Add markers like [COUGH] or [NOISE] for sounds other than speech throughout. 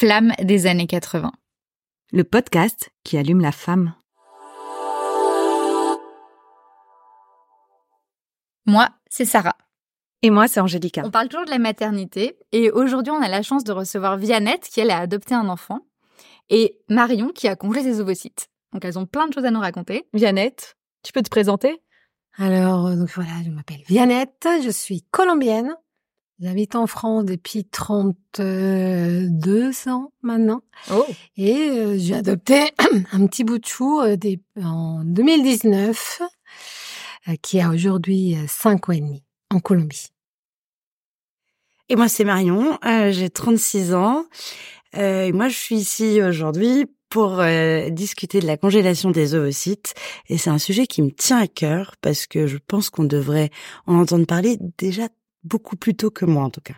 Flamme des années 80. Le podcast qui allume la femme. Moi, c'est Sarah. Et moi, c'est Angélica. On parle toujours de la maternité et aujourd'hui, on a la chance de recevoir Viannette qui, elle, a adopté un enfant et Marion qui a congelé ses ovocytes. Donc, elles ont plein de choses à nous raconter. Viannette, tu peux te présenter? Alors, euh, donc voilà, je m'appelle Viannette, je suis colombienne. J'habite en France depuis 32 ans maintenant. Oh. Et euh, j'ai adopté [CLEARS THROAT] un petit bout de chou euh, des- en 2019, euh, qui a aujourd'hui 5 ans et demi en Colombie. Et moi, c'est Marion, j'ai 36 ans. Et moi, je suis ici aujourd'hui pour discuter de la congélation des ovocytes. Et c'est un sujet qui me tient à cœur parce que je pense qu'on devrait en entendre parler déjà beaucoup plus tôt que moi, en tout cas.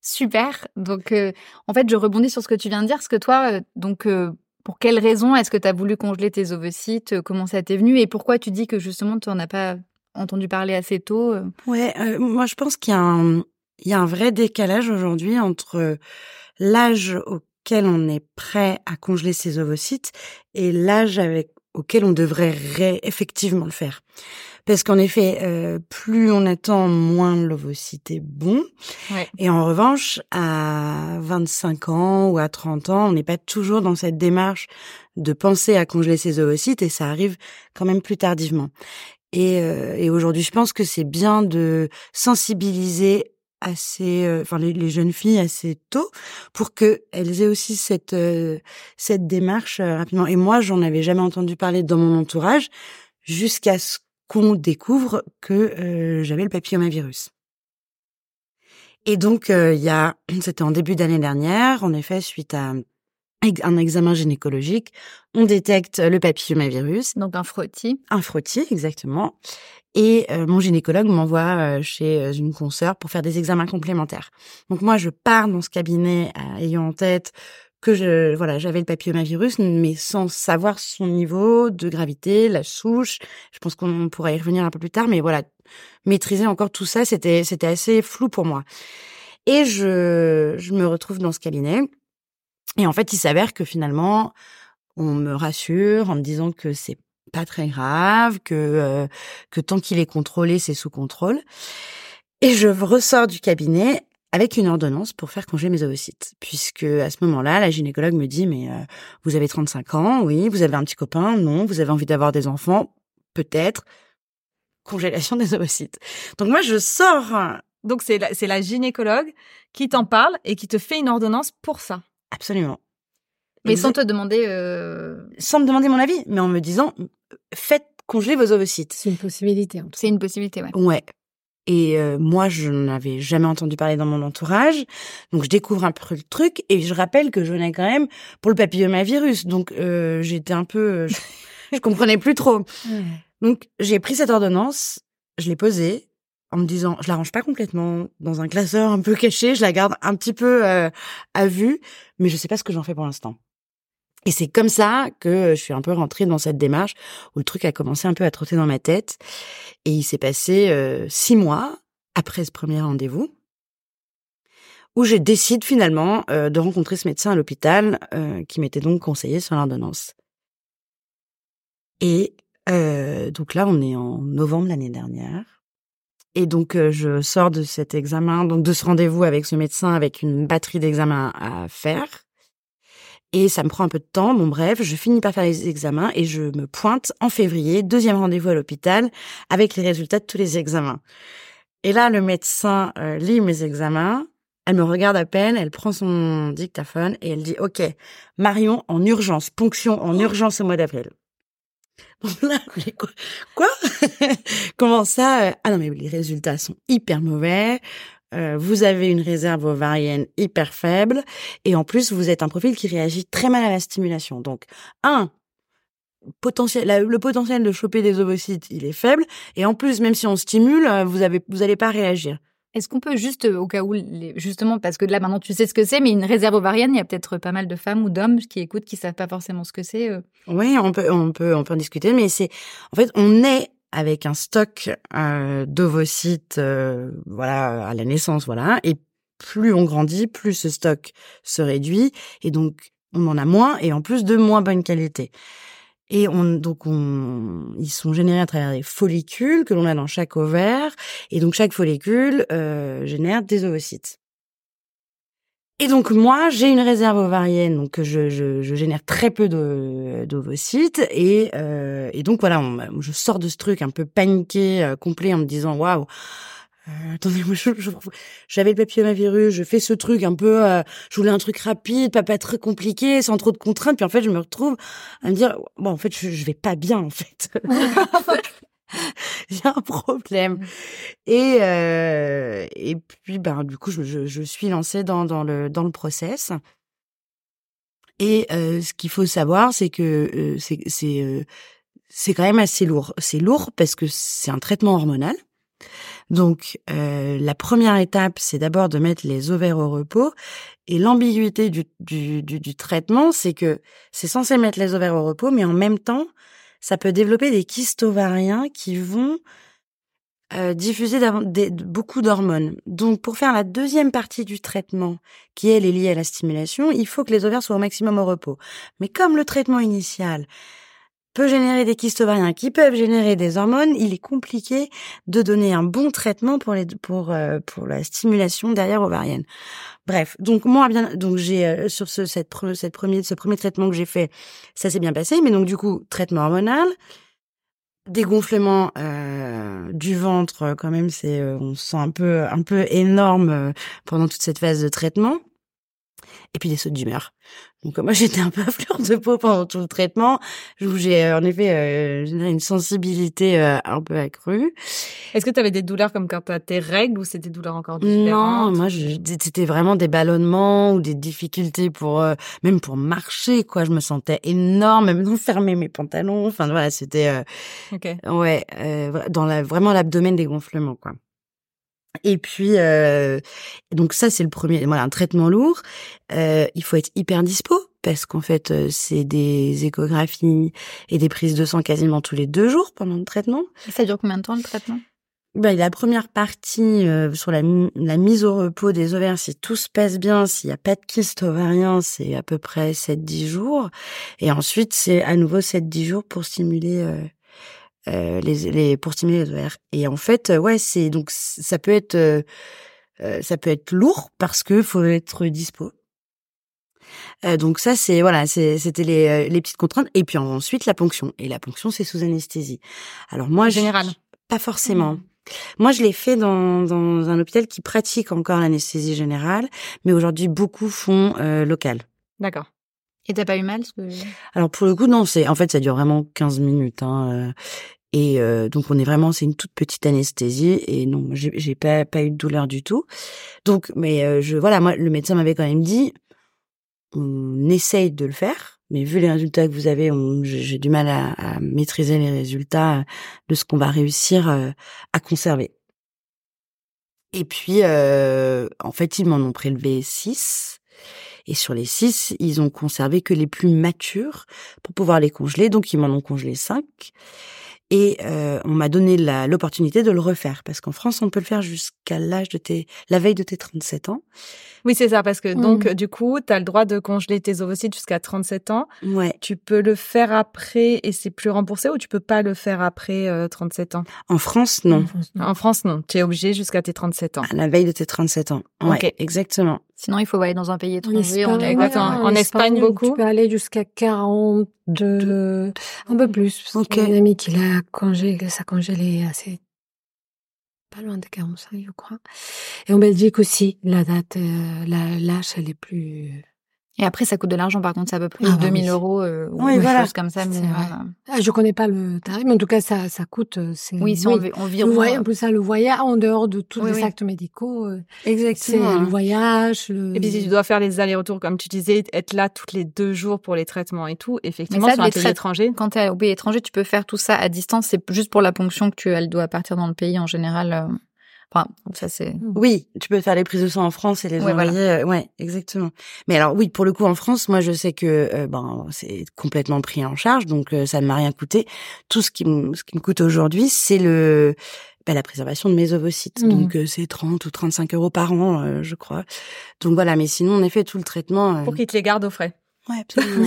Super. Donc, euh, en fait, je rebondis sur ce que tu viens de dire. Parce que toi, euh, donc, euh, pour quelles raisons est-ce que tu as voulu congeler tes ovocytes Comment ça t'est venu Et pourquoi tu dis que justement, tu n'en as pas entendu parler assez tôt Ouais, moi, je pense qu'il y a un, il y a un vrai décalage aujourd'hui entre l'âge auquel on est prêt à congeler ses ovocytes et l'âge avec auquel on devrait effectivement le faire. Parce qu'en effet, euh, plus on attend, moins l'ovocyte est bon. Ouais. Et en revanche, à 25 ans ou à 30 ans, on n'est pas toujours dans cette démarche de penser à congeler ses ovocytes et ça arrive quand même plus tardivement. Et, euh, et aujourd'hui, je pense que c'est bien de sensibiliser assez, euh, enfin les, les jeunes filles assez tôt pour que elles aient aussi cette euh, cette démarche euh, rapidement. Et moi, j'en avais jamais entendu parler dans mon entourage jusqu'à ce qu'on découvre que euh, j'avais le papillomavirus. Et donc, euh, il y a, [CLEARS THROAT] c'était en début d'année dernière, en effet, suite à un examen gynécologique, on détecte le papillomavirus Donc, un frottis. un frottis exactement. Et euh, mon gynécologue m'envoie euh, chez une consoeur pour faire des examens complémentaires. Donc moi, je pars dans ce cabinet euh, ayant en tête que je voilà j'avais le papillomavirus, mais sans savoir son niveau de gravité, la souche. Je pense qu'on pourra y revenir un peu plus tard, mais voilà maîtriser encore tout ça, c'était c'était assez flou pour moi. Et je je me retrouve dans ce cabinet. Et en fait, il s'avère que finalement, on me rassure en me disant que c'est pas très grave, que euh, que tant qu'il est contrôlé, c'est sous contrôle. Et je ressors du cabinet avec une ordonnance pour faire congeler mes ovocytes, puisque à ce moment-là, la gynécologue me dit mais euh, vous avez 35 ans, oui, vous avez un petit copain, non, vous avez envie d'avoir des enfants, peut-être. Congélation des ovocytes. Donc moi, je sors Donc c'est la, gynécologue qui t'en parle et qui te fait une ordonnance pour ça. absolument. Mais sans te demander. euh, sans me demander mon avis, mais en me disant faites congeler vos ovocytes. C'est une possibilité. C'est une possibilité, ouais. Ouais. Et euh, moi, je n'avais jamais entendu parler dans mon entourage, donc je découvre un peu le truc et je rappelle que je venais quand même pour le papillomavirus, donc euh, j'étais un peu, euh, je, je comprenais plus trop. [LAUGHS] Donc j'ai pris cette ordonnance, je l'ai posée en me disant, je la range pas complètement dans un classeur un peu caché, je la garde un petit peu euh, à vue, mais je sais pas ce que j'en fais pour l'instant. Et c'est comme ça que je suis un peu rentrée dans cette démarche où le truc a commencé un peu à trotter dans ma tête. Et il s'est passé euh, six mois après ce premier rendez-vous où je décide finalement euh, de rencontrer ce médecin à l'hôpital euh, qui m'était donc conseillé sur l'ordonnance. Et euh, donc là, on est en novembre l'année dernière. Et donc euh, je sors de cet examen, donc de ce rendez-vous avec ce médecin avec une batterie d'examens à faire. Et ça me prend un peu de temps. Bon bref, je finis par faire les examens et je me pointe en février, deuxième rendez-vous à l'hôpital avec les résultats de tous les examens. Et là, le médecin euh, lit mes examens. Elle me regarde à peine, elle prend son dictaphone et elle dit OK, Marion en urgence, ponction en urgence au mois d'avril. Là, [LAUGHS] mais quoi, quoi? Comment ça? Euh, Ah non, mais les résultats sont hyper mauvais. Euh, vous avez une réserve ovarienne hyper faible et en plus vous êtes un profil qui réagit très mal à la stimulation. Donc un potentiel, la- le potentiel de choper des ovocytes il est faible et en plus même si on stimule euh, vous avez vous allez pas réagir. Est-ce qu'on peut juste, euh, au cas où, justement, parce que là maintenant tu sais ce que c'est, mais une réserve ovarienne, il y a peut-être pas mal de femmes ou d'hommes qui écoutent qui savent pas forcément ce que c'est. Oui, on peut on peut on peut en discuter mais c'est en fait on est avec un stock euh, d'ovocytes euh, voilà à la naissance voilà et plus on grandit, plus ce stock se réduit et donc on en a moins et en plus de moins bonne qualité. Et on, donc, on, ils sont générés à travers des follicules que l'on a dans chaque ovaire. Et donc, chaque follicule euh, génère des ovocytes. Et donc, moi, j'ai une réserve ovarienne, donc je, je, je génère très peu d'ovocytes. Et, euh, et donc, voilà, je sors de ce truc un peu paniqué, euh, complet, en me disant, waouh, euh, attendez, moi, j'avais le papillomavirus, je fais ce truc un peu, euh, je voulais un truc rapide, pas, pas très compliqué, sans trop de contraintes, puis en fait, je me retrouve à me dire, bon, en fait, je, je vais pas bien, en fait. [LAUGHS] [LAUGHS] Il y a un problème. Et, euh, et puis, ben, du coup, je, je, je, suis lancée dans, dans, le, dans le process. Et euh, ce qu'il faut savoir, c'est que euh, c'est c'est c'est quand même assez lourd. C'est lourd parce que c'est un traitement hormonal. Donc euh, la première étape, c'est d'abord de mettre les ovaires au repos. Et l'ambiguïté du, du, du, du, traitement, c'est que c'est censé mettre les ovaires au repos, mais en même temps, ça peut développer des kystes ovariens qui vont euh, diffuser beaucoup d'hormones. Donc pour faire la deuxième partie du traitement, qui elle est liée à la stimulation, il faut que les ovaires soient au maximum au repos. Mais comme le traitement initial peut générer des kystes ovariens qui peuvent générer des hormones, il est compliqué de donner un bon traitement pour les pour euh, pour la stimulation derrière ovarienne. Bref, donc moi bien donc j'ai euh, sur ce cette cette premier ce premier traitement que j'ai fait, ça s'est bien passé mais donc du coup traitement hormonal dégonflement euh, du ventre quand même c'est on se sent un peu un peu énorme pendant toute cette phase de traitement et puis des sautes d'humeur. Donc moi [LAUGHS] j'étais un peu à fleur de peau pendant tout le traitement, où j'ai euh, en effet euh, une sensibilité euh, un peu accrue. Est-ce que tu avais des douleurs comme quand tu as tes règles ou c'était des douleurs encore différentes? Non, moi c'était vraiment des ballonnements ou des difficultés pour euh, même pour marcher quoi, je me sentais énorme, même fermer mes pantalons, enfin voilà, c'était OK. ouais, dans la vraiment l'abdomen des gonflements quoi. Et puis, euh, donc ça, c'est le premier, voilà, un traitement lourd. Euh, il faut être hyper dispo parce qu'en fait, euh, c'est des échographies et des prises de sang quasiment tous les deux jours pendant le traitement. Et ça dure combien de temps le traitement? Ben, la première partie euh, sur la, la, mise au repos des ovaires, si tout se passe bien, s'il n'y a pas de kyste ovarien, c'est à peu près 7-10 jours. Et ensuite, c'est à nouveau 7-10 jours pour stimuler euh, euh, les, les, pour stimuler les ovaires. Et en fait, euh, ouais, c'est donc ça peut être euh, ça peut être lourd parce que faut être dispo. Euh, donc ça c'est voilà c'était les, les petites contraintes et puis ensuite la ponction et la ponction c'est sous anesthésie. Alors moi général pas forcément. Mmh. Moi, je l'ai fait dans, dans un hôpital qui pratique encore l'anesthésie générale, mais aujourd'hui, beaucoup font euh, local. D'accord. Et t'as pas eu mal. Alors pour le coup non, c'est en fait ça dure vraiment 15 minutes hein, euh, et euh, donc on est vraiment c'est une toute petite anesthésie et non j'ai pas pas eu de douleur du tout. Donc mais euh, je voilà moi le médecin m'avait quand même dit on essaye de le faire mais vu les résultats que vous avez j'ai du mal à, à, maîtriser les résultats de ce qu'on va réussir à conserver. Et puis en fait ils m'en ont prélevé six et sur les six, ils ont conservé que les plus matures pour pouvoir les congeler. Donc, ils m'en ont congelé cinq. Et euh, on m'a donné l'opportunité de le refaire parce qu'en France, on peut le faire jusqu'à l'âge de tes, la veille de tes 37 ans. Oui, c'est ça, parce que donc mmh. du coup, tu as le droit de congeler tes ovocytes jusqu'à 37 ans. Ouais. Tu peux le faire après et c'est plus remboursé ou tu peux pas le faire après euh, 37 ans? En France, non. En France, non. Tu es obligé jusqu'à tes 37 ans. À la veille de tes 37 ans. Ouais, okay. exactement. Sinon, il faut aller dans un pays étranger. En Espagne, ouais, en, en Espagne, beaucoup. Tu peux aller jusqu'à 42, un peu plus. Ok. Une amie qui l'a congelé, ça congelé assez pas loin de 45, je crois. Et en Belgique aussi, la date, euh, l'âge, elle est plus et après, ça coûte de l'argent, par contre, c'est à peu près ah, 2000 oui. euros euh, ou oui, voilà. chose comme ça. Mais voilà. ah, je connais pas le tarif, mais en tout cas, ça, ça coûte. Euh, oui, si oui. on, vit voyage, en plus ça, le voyage en dehors de tous les actes médicaux. Euh, Exactement. C'est le voyage. Le... Et puis si tu dois faire les allers-retours, comme tu disais, être là toutes les deux jours pour les traitements et tout, effectivement, ça, sur un pays étranger. Quand tu es au pays étranger, tu peux faire tout ça à distance. C'est juste pour la ponction que tu, elle doit partir dans le pays en général. Enfin, ça c'est. Oui, tu peux faire les prises de sang en France et les ouais, envoyer. Voilà. Euh, ouais, exactement. Mais alors oui, pour le coup en France, moi je sais que euh, ben c'est complètement pris en charge, donc euh, ça ne m'a rien coûté. Tout ce qui me ce qui me coûte aujourd'hui, c'est le bah, la préservation de mes ovocytes. Mmh. Donc c'est 30 ou 35 euros par an, je crois. Donc voilà, mais sinon on effet tout le traitement. Pour qu'ils te les gardent au frais. Ouais, [LAUGHS] absolument.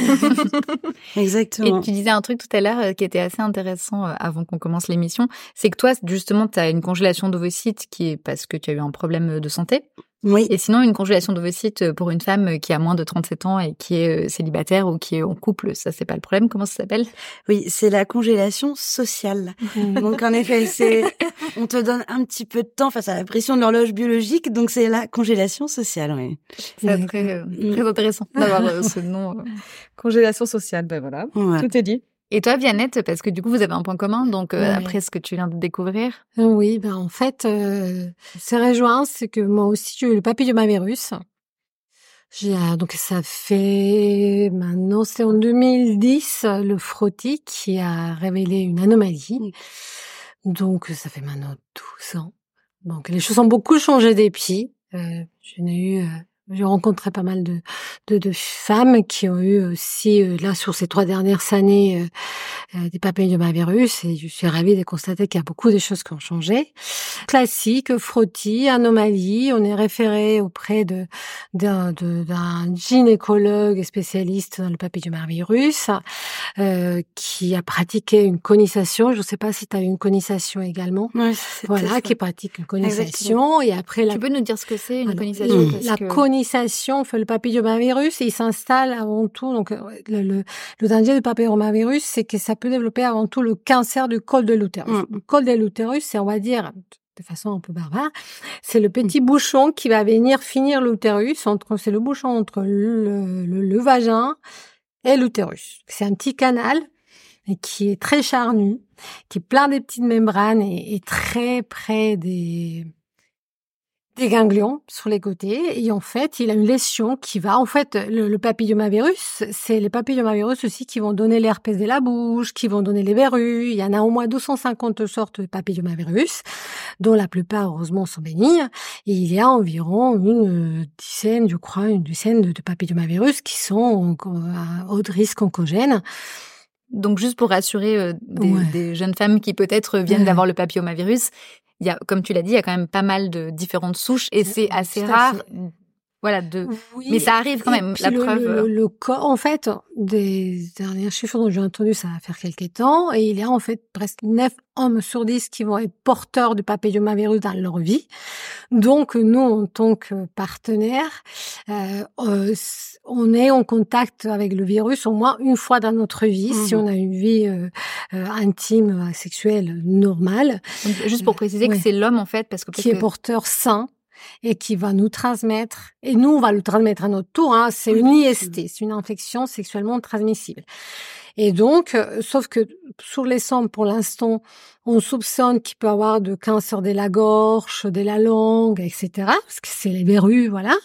Exactement. Et tu disais un truc tout à l'heure qui était assez intéressant avant qu'on commence l'émission, c'est que toi, justement, tu as une congélation d'ovocytes qui est parce que tu as eu un problème de santé. Oui. Et sinon, une congélation d'ovocytes euh, pour une femme euh, qui a moins de 37 ans et qui est euh, célibataire ou qui est en couple, ça c'est pas le problème. Comment ça s'appelle? Oui, c'est la congélation sociale. donc en effet, c'est [LAUGHS] on te donne un petit peu de temps face à la pression de l'horloge biologique, donc c'est la congélation sociale. Oui. C'est très, très intéressant d'avoir ce nom. Congélation sociale, ben voilà, tout est dit. Et toi, Viannette, parce que du coup, vous avez un point commun, donc euh, après ce que tu viens de découvrir. Euh, oui, ben en fait, euh, c'est rejoint, c'est que moi aussi, j'ai eu le papillomavirus. J'ai, donc ça fait maintenant, c'est en 2010, le frottis qui a révélé une anomalie. Donc ça fait maintenant 12 ans. Donc les choses ont beaucoup changé depuis. Euh, je n'ai eu j'ai rencontré pas mal de, de, de, femmes qui ont eu aussi, euh, là, sur ces trois dernières années, euh, euh, des papillomavirus et je suis ravie de constater qu'il y a beaucoup de choses qui ont changé. Classique, frottis, anomalie, on est référé auprès de d'un gynécologue spécialiste dans le papillomavirus euh, qui a pratiqué une conisation. Je ne sais pas si tu as eu une conisation également. voilà, qui pratique une conisation et après la... Tu peux nous dire ce que c'est une conisation La conisation, fait le papillomavirus, il s'installe avant tout. Donc le, le, le danger du papillomavirus, c'est que ça peut développer avant tout le cancer du col de l'utérus. Mm. Le col de l'utérus, c'est on va dire de façon un peu barbare, c'est le petit mm. bouchon qui va venir finir l'utérus. Entre, c'est le bouchon entre le, le, le vagin et l'utérus. C'est un petit canal qui est très charnu, qui est plein de petites membranes et, et très près des des ganglions sur les côtés et en fait il a une lésion qui va en fait le, papillomavirus c'est les papillomavirus aussi qui vont donner l'herpès de la bouche qui vont donner les verrues. Il y en a au moins 250 sortes de papillomavirus dont la plupart heureusement sont bénignes. Et il y a environ une dizaine je crois une dizaine de, papillomavirus qui sont à haut risque oncogène donc juste pour rassurer euh, des, des, jeunes femmes qui peut-être viennent d'avoir le papillomavirus, il y a, comme tu l'as dit, il y a quand même pas mal de différentes souches et c'est assez rare. Voilà, de. mais ça arrive quand même. La le, preuve. Le, le, corps, en fait, des derniers chiffres dont j'ai entendu, ça va faire quelques temps, et il y a en fait presque 9 hommes sur 10 qui vont être porteurs du papillomavirus dans leur vie. Donc, nous, en tant que partenaires, euh, euh on est en contact avec le virus au moins une fois dans notre vie, si mmh on a une vie euh, euh, intime, sexuelle normale. juste pour préciser que c'est l'homme, en fait, parce que... Qui est porteur sain et qui va nous transmettre, et nous, on va le transmettre à notre tour, hein, c'est une IST, c'est une infection sexuellement transmissible. Et donc, euh, sauf que sur les sangs, pour l'instant, on soupçonne qu'il peut avoir de cancer de la gorge, de la langue, etc. Parce que c'est les verrues, voilà.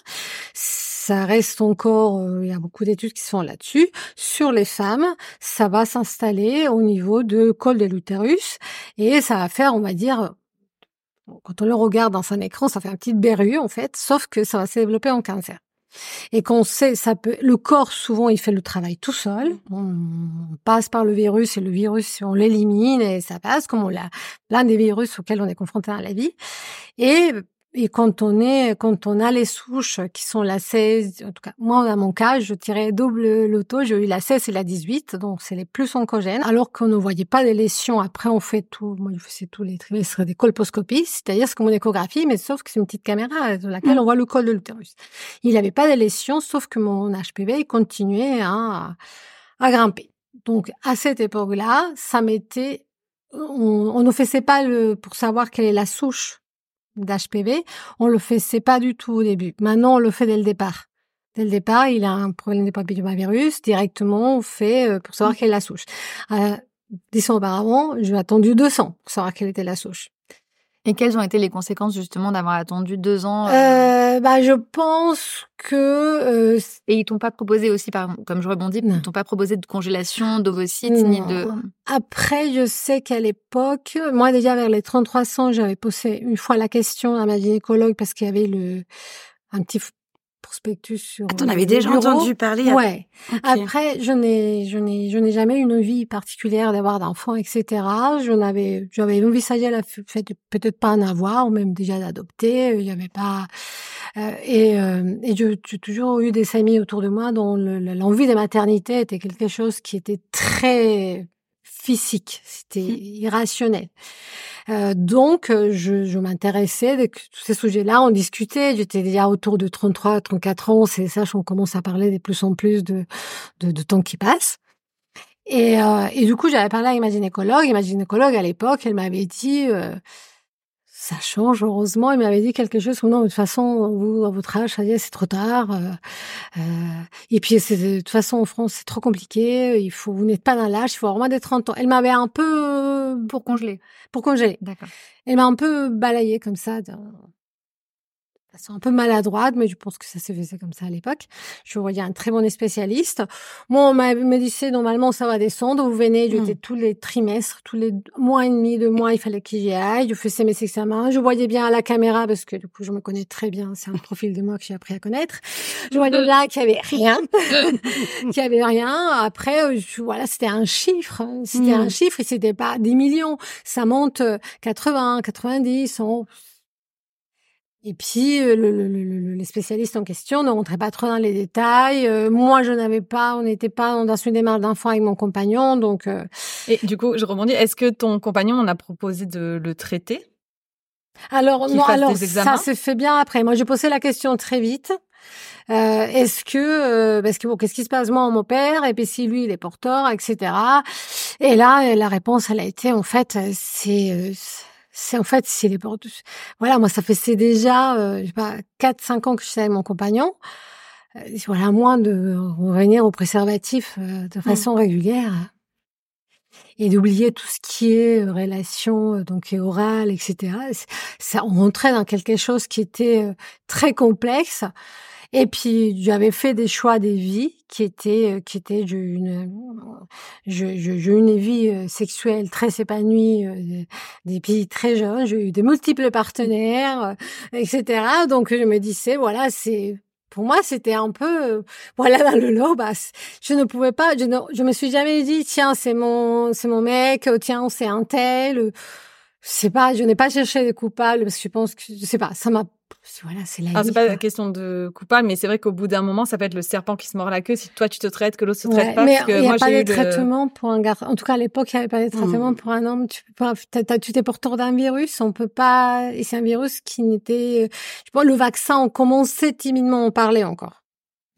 Ça reste encore, euh, il y a beaucoup d'études qui sont là-dessus. Sur les femmes, ça va s'installer au niveau de col de l'utérus et ça va faire, on va dire, quand on le regarde dans un écran, ça fait un petit berru en fait, sauf que ça va se développer en cancer. Et qu'on sait, ça peut, le corps souvent il fait le travail tout seul. On passe par le virus et le virus on l'élimine et ça passe comme on l'a plein des virus auxquels on est confronté à la vie. Et et quand on est, quand on a les souches qui sont la 16, en tout cas, moi, dans mon cas, je tirais double loto, j'ai eu la 16 et la 18, donc c'est les plus oncogènes, alors qu'on ne voyait pas des lésions. Après, on fait tout, moi, je faisais tous les trimestres des colposcopies, c'est-à-dire c'est comme une échographie, mais sauf que c'est une petite caméra dans laquelle mm. on voit le col de l'utérus. Il n'y avait pas de lésions, sauf que mon HPV continuait à, à grimper. Donc, à cette époque-là, ça m'était, on, on ne faisait pas le, pour savoir quelle est la souche d'HPV, on le faisait pas du tout au début. Maintenant, on le fait dès le départ. Dès le départ, il a un problème de papillomavirus, directement, on fait euh, pour savoir mmh. quelle est la souche. Euh, dix ans auparavant, j'ai attendu 200 pour savoir quelle était la souche. Et quelles ont été les conséquences justement d'avoir attendu deux ans euh... euh bah, je pense que euh... et ils t'ont pas proposé aussi, par comme je rebondis, ils t'ont pas proposé de congélation d'ovocytes ni de. Après, je sais qu'à l'époque, moi déjà vers les 33 ans, j'avais posé une fois la question à ma gynécologue parce qu'il y avait le un petit prospectus sur. T'en avais déjà entendu parler. Ouais. Après, je n'ai, je n'ai, je n'ai jamais eu une vie particulière d'avoir d'enfants, etc. Je n'avais, j'avais envisagé la fait peut-être pas en avoir, ou même déjà d'adopter. Il n'y avait pas. Euh, et euh, et j'ai toujours eu des amis autour de moi dont l'envie de maternité était quelque chose qui était très physique, c'était mmh. irrationnel. Euh, donc, euh, je, je m'intéressais tous ces sujets-là. On discutait. J'étais déjà autour de 33, 34 ans. C'est ça, on commence à parler de plus en plus de, de, de temps qui passe. Et, euh, et du coup, j'avais parlé avec ma gynécologue. Et ma gynécologue, à l'époque, elle m'avait dit, euh, ça change, heureusement. Il m'avait dit quelque chose non, de toute façon, vous, à votre âge, ça y est, c'est trop tard. Euh, euh, et puis, c'est, de toute façon, en France, c'est trop compliqué. Il faut, vous n'êtes pas dans l'âge, il faut avoir moins de 30 ans. Elle m'avait un peu... Pour congeler. Pour congeler. D'accord. Elle m'a un peu balayé comme ça c'est un peu maladroite, mais je pense que ça se faisait comme ça à l'époque. Je voyais un très bon spécialiste. Moi, on m'a dit, normalement, ça va descendre. Vous venez, j'étais mmh. tous les trimestres, tous les mois et demi, deux mois, il fallait que j'y aille. Je faisais mes examens. Je voyais bien à la caméra parce que, du coup, je me connais très bien. C'est un profil de moi que j'ai appris à connaître. Je voyais là qu'il y avait rien. [LAUGHS] qu'il y avait rien. Après, euh, voilà, c'était un chiffre. C'était un mmh. chiffre et c'était pas des millions. Ça monte 80, 90, 100. Et puis, euh, le, le, le, les spécialistes en question ne rentraient pas trop dans les détails. Euh, moi, je n'avais pas, on n'était pas dans une démarche d'enfant avec mon compagnon, donc. Euh, Et du coup, je rebondis. Est-ce que ton compagnon on a proposé de le traiter? Alors non, alors ça s'est fait bien après. Moi, j'ai posé la question très vite. Euh, est-ce que parce que bon, qu'est-ce qui se passe moi on m'opère et puis si lui il est porteur, etc. Et là, la réponse elle a été en fait c'est c'est en fait c'est les voilà moi ça fait c'est déjà euh, je sais pas quatre cinq ans que je suis avec mon compagnon. Euh, voilà moins de revenir au préservatif euh, de mmh. façon régulière. Et d'oublier tout ce qui est euh, relation donc orale etc ça on rentrait dans quelque chose qui était très complexe et puis j'avais fait des choix des vies qui étaient euh, qui étaient une je, je, une vie euh, sexuelle très épanouie euh, depuis très jeune. J'ai eu de multiples partenaires, etc. Donc je me disais voilà c'est pour moi, c'était un peu, voilà, dans le lot, bah, je ne pouvais pas, je ne, je me suis jamais dit, tiens, c'est mon, c'est mon mec, tiens, c'est un tel. Je pas, je n'ai pas cherché de coupable parce que je pense que, je sais pas, ça m'a voilà, c'est la c'est pas la question de coupable, mais c'est vrai qu'au bout d'un moment, ça peut être le serpent qui se mord la queue si toi tu te traites, que l'autre se traite pas. Mais il n'y a pas de traitement pour un garçon. En tout cas, à l'époque, il n'y avait pas de traitement mmh. pour un homme. Tu peux pas, tu t'es porteur d'un virus, on peut pas, et c'est un virus qui n'était, je pense, le vaccin, on commençait timidement à en parler encore.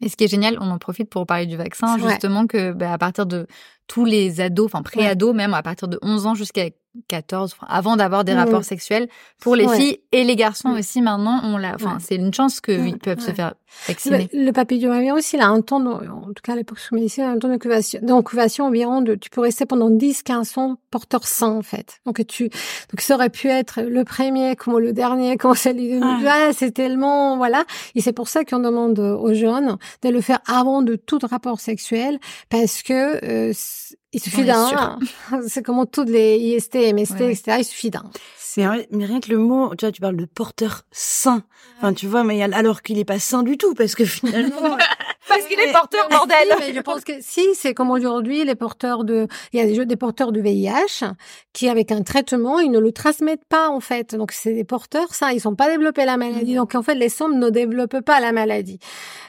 Et ce qui est génial, on en profite pour parler du vaccin, justement, que bah, à partir de tous les ados, enfin pré-ados même, à partir de 11 ans jusqu'à 14, avant d'avoir des rapports sexuels, pour les filles et les garçons aussi maintenant, on l'a, enfin c'est une chance qu'ils peuvent se faire vacciner. Le, le papillomavirus, il a un temps, en tout cas à l'époque sous médecine, un temps d'incubation environ de, tu peux rester pendant 10, 15 ans porteur sain en fait. Donc tu, donc ça aurait pu être le premier comme le dernier, [LAUGHS] comme celui de, ah. c'est tellement, voilà. Et c'est pour ça qu'on demande aux jeunes de le faire avant de tout rapport sexuel parce que euh, [LAUGHS] il suffit d'un. C'est comme toutes les IST, MST, etc. Il suffit d'un. Mais, mais rien que le mot, tu vois, tu parles de porteur sain. Enfin, tu vois, mais alors qu'il est pas sain du tout, parce que finalement. [LAUGHS] parce qu'il est porteur, bordel. mais je pense que si, c'est comme aujourd'hui, les porteurs de, il y a des, des porteurs de VIH qui, avec un traitement, ils ne le transmettent pas, en fait. Donc, c'est des porteurs sains. Ils sont pas développé la maladie. Donc, en fait, les sommes ne développent pas la maladie.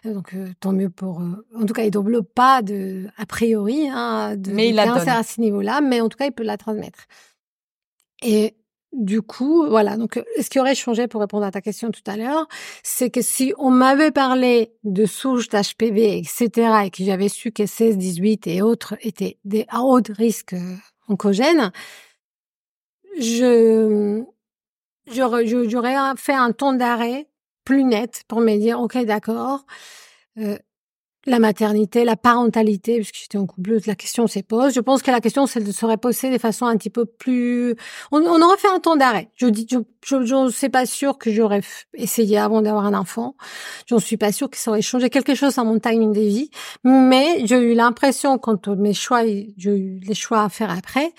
Donc, euh, tant mieux pour, euh, en tout cas, ils développent pas de, a priori, hein, de, mais cancer à ce niveau-là, mais en tout cas, ils peuvent la transmettre. Et du coup, voilà. Donc, ce qui aurait changé pour répondre à ta question tout à l'heure, c'est que si on m'avait parlé de souches d'HPV, etc., et que j'avais su que 16, 18 et autres étaient des à haut risque euh, oncogènes, je, j'aurais, j'aurais fait un temps d'arrêt plus net pour me dire, OK, d'accord, euh, la maternité, la parentalité, puisque j'étais en couple, la question s'est posée. Je pense que la question serait posée de façon un petit peu plus. On, aurait fait un temps d'arrêt. Je dis, je, je, je sais pas sûr que j'aurais essayé avant d'avoir un enfant. Je ne suis pas sûre que ça aurait changé quelque chose dans mon timing de vie. Mais j'ai eu l'impression, quand mes choix, j'ai eu les choix à faire après,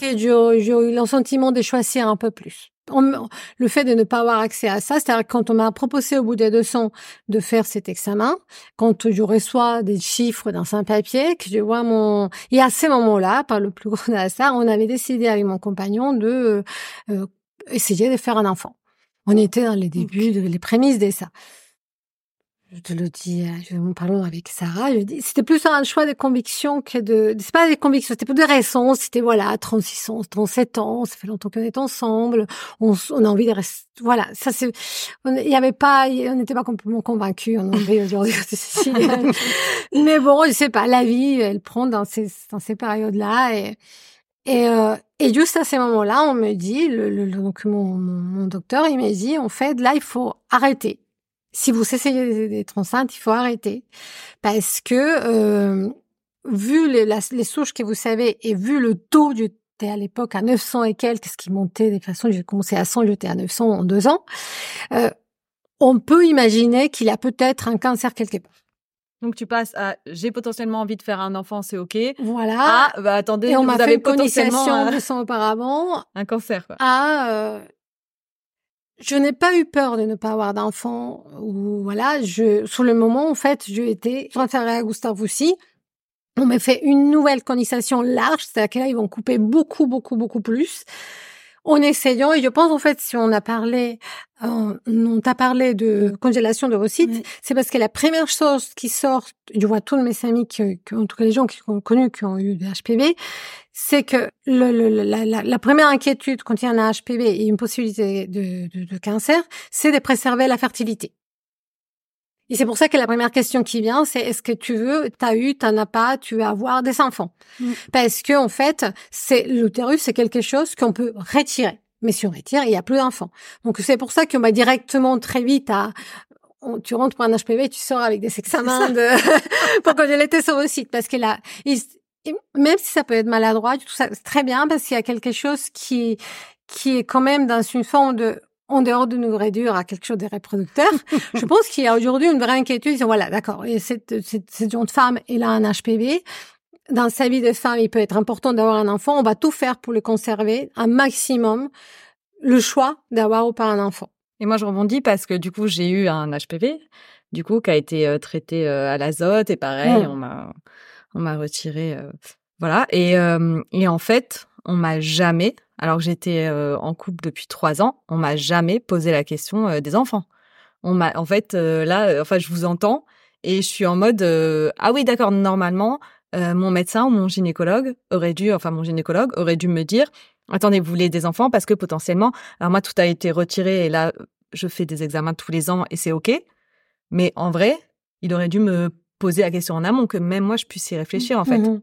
j'ai eu le sentiment de choisir un peu plus. le fait de ne pas avoir accès à ça, c'est-à-dire quand on m'a proposé au bout des 200 de faire cet examen, quand je reçois des chiffres dans un papier, que je vois mon... Et à ce moment-là, par le plus grand hasard, on avait décidé avec mon compagnon de euh, euh, essayer de faire un enfant. On était dans les débuts, les prémices de ça je te le dis, euh, je en parlant avec Sarah, je dis, c'était plus un choix de conviction que de, c'est pas des convictions, c'était plus des raisons, c'était voilà, 36 ans, 37 ans, ça fait longtemps qu'on est ensemble, on, on a envie de rester, voilà, ça c'est, il y avait pas, on n'était pas complètement convaincus, on aurait [LAUGHS] aujourd'hui, [LAUGHS] mais bon, je sais pas, la vie, elle prend dans ces, dans ces périodes-là et, et, euh, et juste à ces moments-là, on me dit, le, le, donc mon, mon docteur, il m'a dit, en fait, là, il faut arrêter si vous essayez d'être enceinte, il faut arrêter parce que euh, vu les, les, souches que vous savez et vu le taux du à l'époque à 900 et quelques, ce qui montait de façon, j'ai commencé à 100, j'étais à 900 en deux ans, euh, on peut imaginer qu'il a peut-être un cancer quelque part. Donc tu passes à j'ai potentiellement envie de faire un enfant, c'est ok. Voilà. Ah bah attendez, et on m'a fait potentiellement de son auparavant. [LAUGHS] Un cancer. Quoi. À euh, je n'ai pas eu peur de ne pas avoir d'enfant ou voilà, je sur le moment en fait, je étais référée à Gustave aussi. On m'a fait une nouvelle colonisation large, c'est-à-dire que là ils vont couper beaucoup beaucoup beaucoup plus en essayant, et je pense en fait, si on a parlé, euh, on t'a parlé de congélation de vos sites, c'est parce que la première chose qui sort, je vois tous mes amis, qui, en tout cas les gens qui ont connu, qui ont eu des HPV, c'est que le, le, la, la, la, première inquiétude quand il y a un HPV et une possibilité de, de, de cancer, c'est de préserver la fertilité. Et c'est pour ça que la première question qui vient, c'est est-ce que tu veux, t'as eu, t'en as pas, tu veux avoir des enfants? Mm. Parce que en fait, c'est l'utérus, c'est quelque chose qu'on peut retirer. Mais si on retire, il y a plus d'enfants. Donc c'est pour ça qu'on va directement très vite à tu rentres pour un HPV, tu sors avec des examens de [LAUGHS] pour que je l'étais sur le site parce que là, même si ça peut être maladroit, tout ça, c'est très bien parce qu'il y a quelque chose qui qui est quand même dans une forme de en dehors de nous réduire à quelque chose de reproducteur, [LAUGHS] je pense qu'il y a aujourd'hui une vraie inquiétude. Voilà, d'accord, cette, cette, cette jeune femme, elle a un HPV. Dans sa vie de femme, il peut être important d'avoir un enfant. On va tout faire pour le conserver un maximum. Le choix d'avoir ou pas un enfant. Et moi, je rebondis parce que du coup, j'ai eu un HPV, du coup, qui a été euh, traité euh, à l'azote et pareil, mmh. on m'a, on m'a retiré, euh, voilà. Et, et en fait, on m'a jamais, alors que j'étais euh, en couple depuis trois ans, on m'a jamais posé la question euh, des enfants. On m'a, en fait, euh, là, enfin, je vous entends et je suis en mode ah oui, d'accord, normalement, mon médecin ou mon gynécologue aurait dû, enfin mon gynécologue aurait dû me dire attendez, vous voulez des enfants parce que potentiellement, alors moi tout a été retiré et là je fais des examens tous les ans et c'est ok, mais en vrai, il aurait dû me poser la question en amont que même moi je puisse y réfléchir en fait. Mmh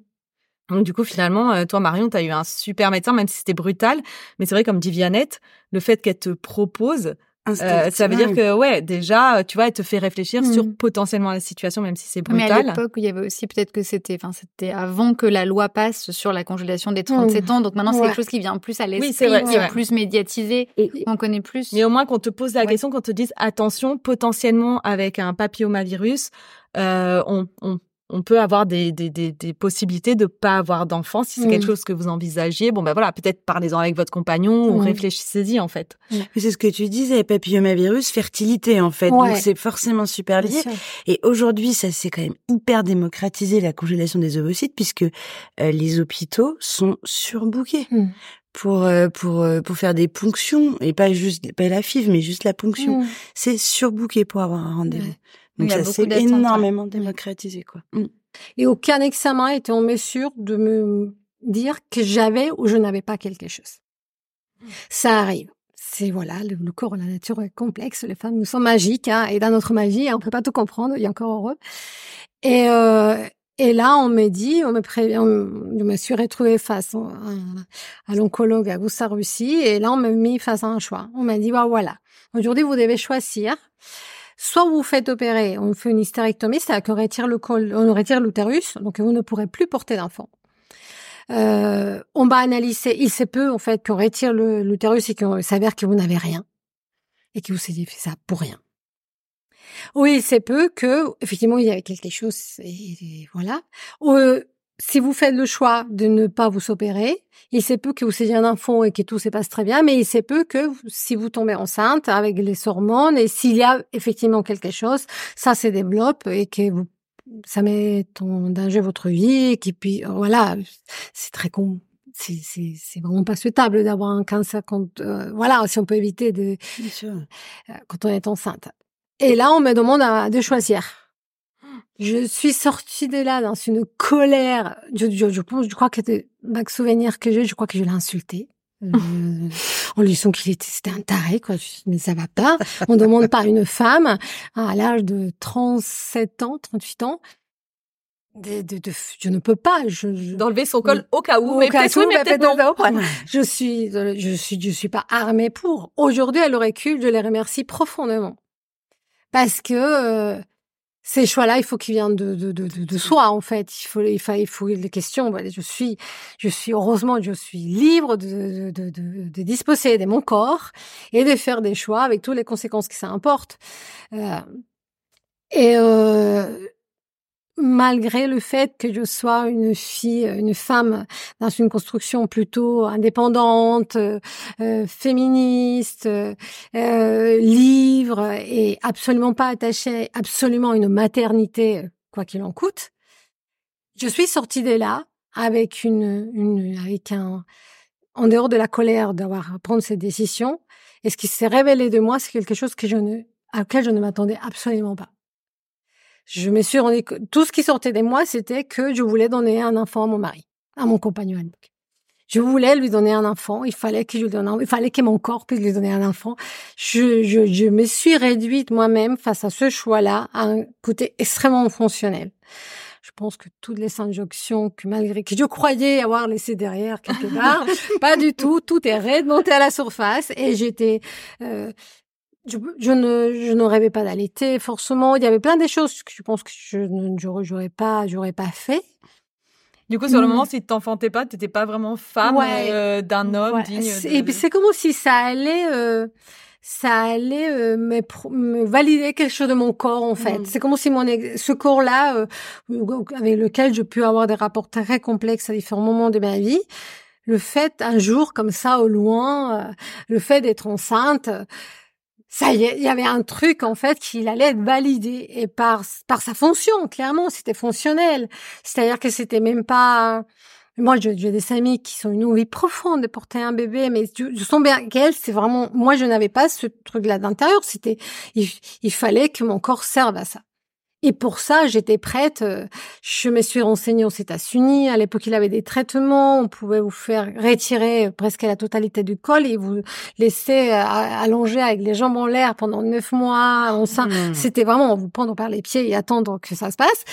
donc du coup, finalement, euh, toi, Marion, tu as eu un super médecin, même si c'était brutal. Mais c'est vrai, comme dit Viannette, le fait qu'elle te propose, euh, ça veut dire que, ouais, déjà, tu vois, elle te fait réfléchir sur mmh. potentiellement la situation, même si c'est brutal. Mais à l'époque, il y avait aussi peut-être que c'était, enfin, c'était avant que la loi passe sur la congélation des 37 mmh. ans. Donc maintenant, c'est quelque chose qui vient plus à l'esprit, oui, qui est plus médiatisé, et on connaît plus. Mais au moins qu'on te pose la question, qu'on te dise, attention, potentiellement avec un papillomavirus, euh, on, on on peut avoir des, des, des, des possibilités de pas avoir d'enfants si c'est quelque chose que vous envisagiez. Bon, ben voilà, peut-être parlez-en avec votre compagnon ou réfléchissez-y, en fait. C'est ce que tu disais, papillomavirus, fertilité, en fait. Donc, c'est forcément super lié. Et aujourd'hui, ça s'est quand même hyper démocratisé, la congélation des ovocytes, puisque euh, les hôpitaux sont surbookés. Mm. pour euh, pour euh, pour faire des ponctions et pas juste pas la FIV mais juste la ponction c'est surbooké pour avoir un rendez-vous donc ça s'est énormément démocratisé, quoi. Mm. Et aucun examen était en mesure de me dire que j'avais ou je n'avais pas quelque chose. Ça arrive. C'est voilà, le, corps, la nature est complexe. Les femmes, nous sommes magiques, hein, et dans notre magie, on peut pas tout comprendre. Il y a encore heureux. Et euh, et là, on me dit, on me prévient, je me suis retrouvée face à, à l'oncologue à Russie, et là, on me mis face à un choix. On m'a dit, bah voilà, aujourd'hui, vous devez choisir Soit vous faites opérer, on fait une hystérectomie, c'est-à-dire qu'on retire le col, on retire l'utérus, donc vous ne pourrez plus porter d'enfant. Euh, on va analyser, il se peut en fait qu'on retire l'utérus et qu'on s'avère que vous n'avez rien et que vous avez fait ça pour rien. Oui, il se peut que effectivement il y avait quelque chose et, voilà. Euh, si vous faites le choix de ne pas vous opérer, il se peut que vous ayez un enfant et que tout se passe très bien, mais il se peut que si vous tombez enceinte avec les hormones et s'il y a effectivement quelque chose, ça se développe et que vous, ça met en danger votre vie et puis voilà, c'est très con. C'est, c'est, c'est vraiment pas souhaitable d'avoir un cancer quand, euh, voilà, si on peut éviter de, euh, quand on est enceinte. Et là, on me demande de choisir. Je suis sortie de là dans une colère. Je, je, je pense, je crois que c'était max souvenir que j'ai, je crois que je l'ai insulté. Euh, [LAUGHS] en lui disant qu'il était, c'était un taré, quoi. mais ça va pas. On demande pas à une femme à l'âge de 37 ans, 38 ans. De, de, de, je ne peux pas. Je, D'enlever son col au cas où, au mais peut-être oui, mais peut-être non. Je suis, je suis, je suis pas armée pour. Aujourd'hui, à le recul, je les remercie profondément. Parce que, euh, ces choix-là, il faut qu'ils viennent de, de, de, de, soi, en fait. Il faut, il faut, il faut les questions. Je suis, je suis, heureusement, je suis libre de, de, de, de, disposer de mon corps et de faire des choix avec toutes les conséquences que ça importe. Euh, et euh, malgré le fait que je sois une fille, une femme dans une construction plutôt indépendante, euh, féministe, euh, libre et absolument pas attachée absolument une maternité, quoi qu'il en coûte, je suis sortie de là avec une, une avec un, en dehors de la colère d'avoir à prendre cette décision. Et ce qui s'est révélé de moi, c'est quelque chose que je ne, à laquelle je ne m'attendais absolument pas je me suis rendu tout ce qui sortait de moi, c'était que je voulais donner un enfant à mon mari, à mon compagnon à Je voulais lui donner un enfant. Il fallait que je lui donne un, il fallait que mon corps puisse lui donner un enfant. Je, je, je me suis réduite moi-même face à ce choix-là à un côté extrêmement fonctionnel. Je pense que toutes les injonctions que malgré que je croyais avoir laissé derrière quelque part, [LAUGHS] pas du tout. Tout est remonté à la surface et j'étais, euh, je, je, ne je ne rêvais pas d'allaiter forcément il y avait plein de choses que je pense que je ne j'aurais pas j'aurais pas fait du coup sur le mmh. moment si tu t'enfantais pas t'étais pas vraiment femme euh, d'un homme digne et puis c'est comme si ça allait euh, ça allait euh, me, me, valider quelque chose de mon corps en fait. Mmh. C'est comme si mon ce corps-là euh, avec lequel je peux avoir des rapports très complexes à différents moments de ma vie, le fait un jour comme ça au loin, le fait d'être enceinte, ça y est, il y avait un truc en fait qu'il allait être validé et par par sa fonction, clairement, c'était fonctionnel. C'est-à-dire que c'était même pas moi, j'ai des amis qui sont une envie profonde de porter un bébé, mais je, sens bien qu'elle, c'est vraiment, moi, je n'avais pas ce truc-là d'intérieur. C'était, il, fallait que mon corps serve à ça. Et pour ça, j'étais prête. Euh, je me suis renseignée aux États-Unis. À l'époque, il avait des traitements. On pouvait vous faire retirer presque la totalité du col et vous laisser euh, allonger avec les jambes en l'air pendant neuf mois. Enceinte. Mmh. C'était vraiment vous prendre par les pieds et attendre que ça se passe.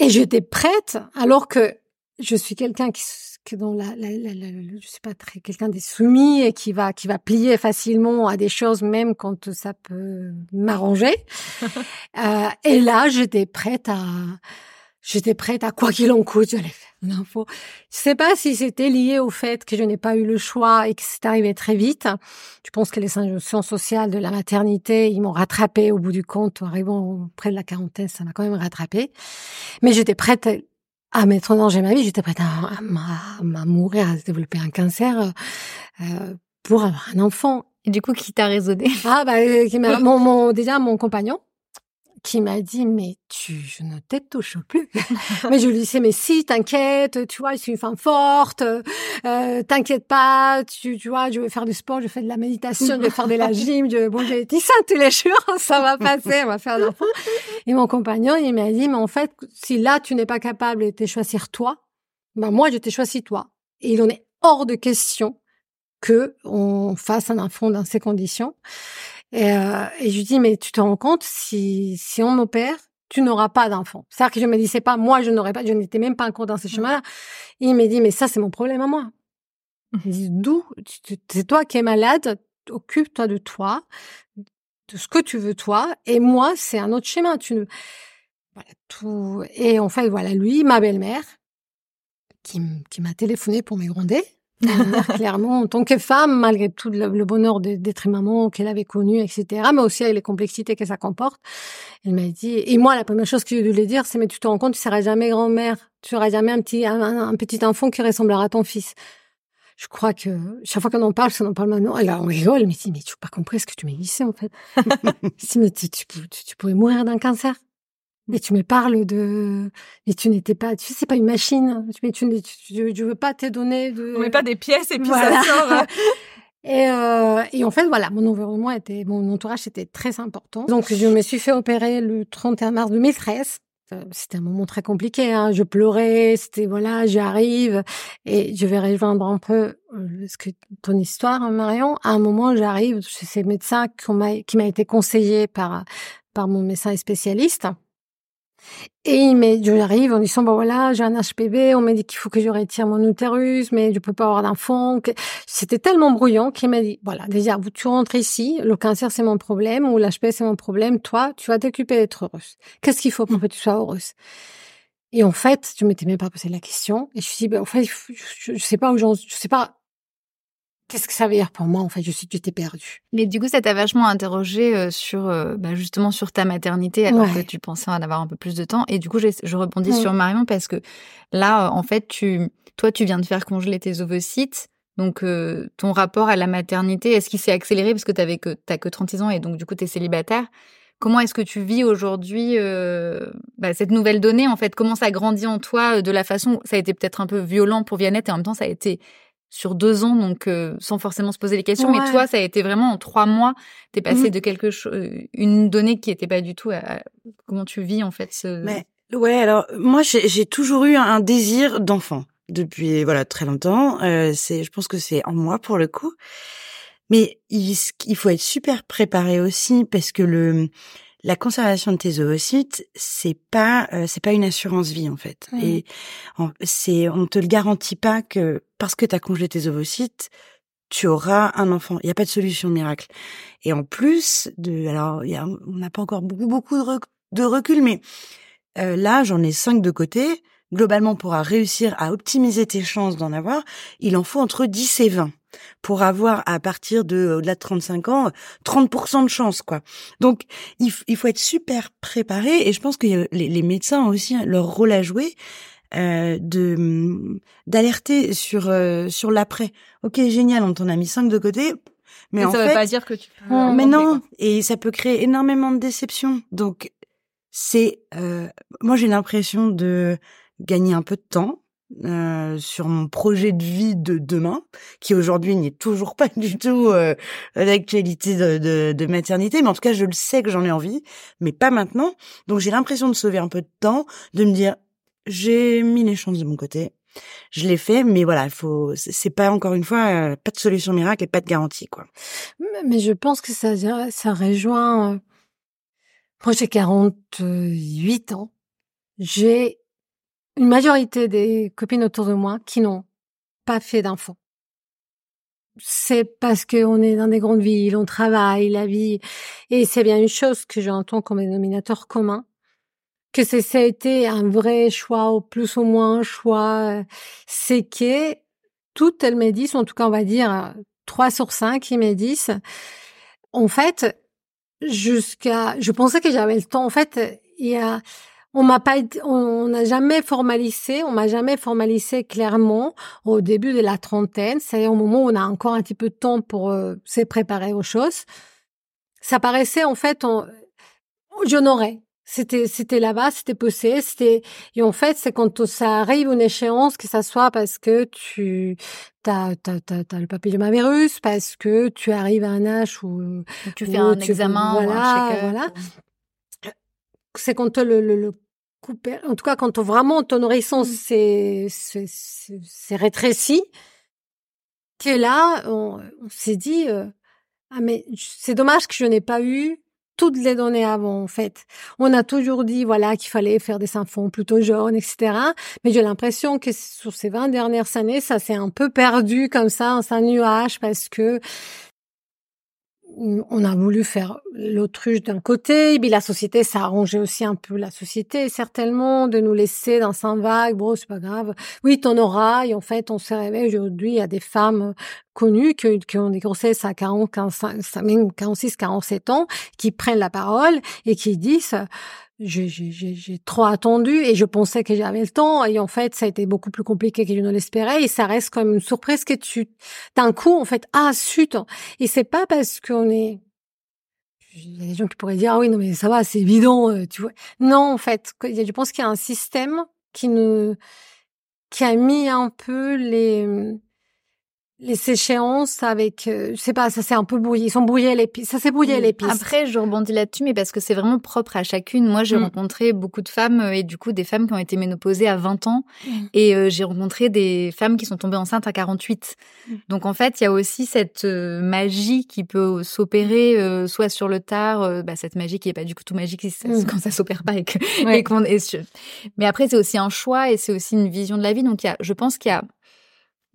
Et j'étais prête, alors que je suis quelqu'un qui que dans la, la, la, la, je sais pas très quelqu'un des soumis et qui va qui va plier facilement à des choses même quand ça peut m'arranger. [LAUGHS] euh, et là, j'étais prête à j'étais prête à quoi qu'il en coûte, j'allais faire une info. Je sais pas si c'était lié au fait que je n'ai pas eu le choix et que c'est arrivé très vite. Je pense que les injonctions sociales de la maternité, ils m'ont rattrapé au bout du compte, arrivant près de la quarantaine, ça m'a quand même rattrapé. Mais j'étais prête à mettre en danger ma vie. J'étais prête à, à, à, mourir, à développer un cancer euh, pour avoir un enfant. Et du coup, qui t'a raisonné? Ah bah, euh, mon, mon, déjà mon compagnon qui m'a dit mais tu je ne te plus. [LAUGHS] Mais je lui disais mais si t'inquiète tu vois je suis une femme forte euh, t'inquiète pas tu, tu vois je vais faire du sport je fais de la méditation je vais faire de la gym je bon j'ai dit ça tous les jours [LAUGHS] ça va passer on va faire l'enfant et mon compagnon il m'a dit mais en fait si là tu n'es pas capable de te choisir toi ben moi je t'ai choisi toi. Et il en est hors de question que on fasse un enfant dans ces conditions et, euh, et je lui dis, mais tu te rends compte, si, si on m'opère, tu n'auras pas d'enfant. C'est-à-dire que je me dis, c'est pas, moi, je n'aurais pas, je n'étais même pas encore dans ce mmh. chemin-là. Il me dit, mais ça, c'est mon problème à moi. Mmh. Il dit, d'où? C'est toi qui es malade, occupe-toi de toi, de ce que tu veux toi, et moi, c'est un autre schéma. Tu ne, voilà, tout. Et en fait, voilà, lui, ma belle-mère, qui, qui m'a téléphoné pour me gronder, clairement, en tant que femme, malgré tout le, bonheur d'être maman qu'elle avait connu, etc., mais aussi avec les complexités que ça comporte, elle m'a dit, et moi, la première chose que j'ai dû lui dire, c'est, mais tu te rends compte, tu seras jamais grand-mère, tu seras jamais un petit, un, petit enfant qui ressemblera à ton fils. Je crois que chaque fois qu'on en parle, on en parle maintenant, elle, on rigole, me dit, mais tu n'as pas compris ce que tu m'as dit, en fait. [LAUGHS] si, mais tu, tu, tu pourrais mourir d'un cancer. Et tu me parles de, et tu n'étais pas, tu sais, c'est pas une machine. Mais tu, tu, tu veux pas te donner de. On met pas des pièces et puis ça sort. Hein. [LAUGHS] et, euh, et en fait, voilà, mon environnement était, mon entourage était très important. Donc, je me suis fait opérer le 31 mars 2013. Euh, c'était un moment très compliqué. Hein. Je pleurais. C'était voilà, j'arrive et je vais rejoindre un peu euh, ce que ton histoire, Marion. À un moment, j'arrive chez ces médecins qui m'a été conseillé par par mon médecin spécialiste et il m'a, j'arrive en disant, bon voilà, j'ai un HPV, on m'a dit qu'il faut que je retire mon utérus, mais je peux pas avoir d'enfant. C'était tellement brouillon qu'il m'a dit, voilà, déjà, tu rentres ici, le cancer c'est mon problème, ou l'HPV c'est mon problème, toi, tu vas t'occuper d'être heureuse. Qu'est-ce qu'il faut pour que tu sois heureuse? Et en fait, je m'étais même pas posé la question. Et je me suis dit, ben, en fait, je, je sais pas où j'en, je sais pas Qu'est-ce que ça veut dire pour moi En fait, je suis, tu t'es perdue. Mais du coup, ça t'a vachement interrogé euh, sur, euh, bah, justement, sur ta maternité, alors que tu pensais en avoir un peu plus de temps. Et du coup, je rebondis sur Marion parce que là, en fait, tu, toi, tu viens de faire congeler tes ovocytes. Donc, euh, ton rapport à la maternité, est-ce qu'il s'est accéléré? Parce que tu que, t'as que 36 ans et donc, du coup, tu es célibataire Comment est-ce que tu vis aujourd'hui bah, cette nouvelle donnée En fait, comment ça grandit en toi de la façon Ça a été peut-être un peu violent pour Viannette et en même temps, ça a été sur deux ans, donc euh, sans forcément se poser les questions. Mais toi, ça a été vraiment en trois mois, t'es passé mmh. de quelque chose, euh, une donnée qui était pas du tout à, comment tu vis en fait. Ce... Mais ouais, alors moi j'ai toujours eu un désir d'enfant depuis voilà très longtemps. Euh, c'est, je pense que c'est en moi pour le coup. Mais il, il faut être super préparé aussi parce que le la conservation de tes oocytes, c'est pas euh, c'est pas une assurance vie en fait. Et c'est on te le garantit pas que parce que tu as congelé tes ovocytes, tu auras un enfant. Il n'y a pas de solution miracle. Et en plus de alors y a, on n'a pas encore beaucoup beaucoup de, de recul mais euh, là, j'en ai cinq de côté. Globalement, pour réussir à optimiser tes chances d'en avoir, il en faut entre 10 et 20 pour avoir à partir de au-delà de 35 ans 30% de chance quoi. Donc il, faut être super préparé et je pense que les, les médecins ont aussi leur rôle à jouer euh, de d'alerter sur euh, sur l'après. OK, génial, on t'en a mis 5 de côté. Mais, en ça fait, veut pas dire que tu peux Mais non, et ça peut créer énormément de déception. Donc c'est euh, moi j'ai l'impression de gagner un peu de temps euh, sur mon projet de vie de demain, qui aujourd'hui n'est toujours pas [LAUGHS] du tout euh, l'actualité de, de, de, maternité, mais en tout cas je le sais que j'en ai envie, mais pas maintenant. Donc j'ai l'impression de sauver un peu de temps, de me dire j'ai mis les chances de mon côté, je l'ai fait, mais voilà, il faut, c'est pas encore une fois euh, pas de solution miracle et pas de garantie quoi. Mais je pense que ça ça rejoint. Euh, moi j'ai 48 ans, j'ai une majorité des copines autour de moi qui n'ont pas fait d'enfants. C'est parce qu'on est dans des grandes villes, on travaille, la vie, et c'est bien une chose que j'entends comme dénominateur commun, que c'est ça a été un vrai choix, au plus ou moins un choix, c'est que toutes elles me disent, en tout cas on va dire trois sur cinq qui me disent, en fait, jusqu'à, je pensais que j'avais le temps, en fait, il y a, on m'a pas, on n'a jamais formalisé, on m'a jamais formalisé clairement au début de la trentaine, c'est au moment où on a encore un petit peu de temps pour euh, se préparer aux choses. Ça paraissait en fait, on, j'honorais. C'était, c'était là-bas, c'était posé, c'était, et en fait, c'est quand ça arrive une échéance, que ça soit parce que tu, t'as, t'as, t'as, t'as le papillomavirus, parce que tu arrives à un âge où, tu fais un examen, voilà, voilà. C'est quand le, le, le en tout cas, quand vraiment ton horizon s'est, rétréci, que là, on, s'est dit, euh, ah mais c'est dommage que je n'ai pas eu toutes les données avant, en fait. On a toujours dit, voilà, qu'il fallait faire des enfants plutôt jeunes, etc. Mais j'ai l'impression que sur ces 20 dernières années, ça s'est un peu perdu comme ça, en un nuage, parce que on a voulu faire l'autruche d'un côté, puis la société, ça a arrangé aussi un peu la société, certainement, de nous laisser dans un vague, bon, c'est pas grave. Oui, t'en auras, et en fait, on s'est réveillé aujourd'hui, a des femmes connues qui, qui ont des grossesses à 40, 45, 46, 47 ans, qui prennent la parole et qui disent, j'ai trop attendu et je pensais que j'avais le temps et en fait ça a été beaucoup plus compliqué que je ne l'espérais et ça reste comme une surprise que tu d'un coup en fait ah zut. Et c'est pas parce qu'on est il y a des gens qui pourraient dire ah oui non mais ça va c'est évident euh, tu vois. Non en fait je pense qu'il y a un système qui ne qui a mis un peu les les échéances avec, euh, je sais pas, ça s'est un peu brouillé. Ils sont brouillés les pistes. Ça s'est brouillé les pistes. Après, je rebondis là-dessus, mais parce que c'est vraiment propre à chacune. Moi, j'ai mm. rencontré beaucoup de femmes euh, et du coup des femmes qui ont été ménopausées à 20 ans mm. et euh, j'ai rencontré des femmes qui sont tombées enceintes à 48. Mm. Donc en fait, il y a aussi cette magie qui peut s'opérer soit sur le tard, bah, cette magie qui est pas du tout magique quand ça s'opère pas et que, Mais après, c'est aussi un choix et c'est aussi une vision de la vie. Donc il y a, je pense qu'il y a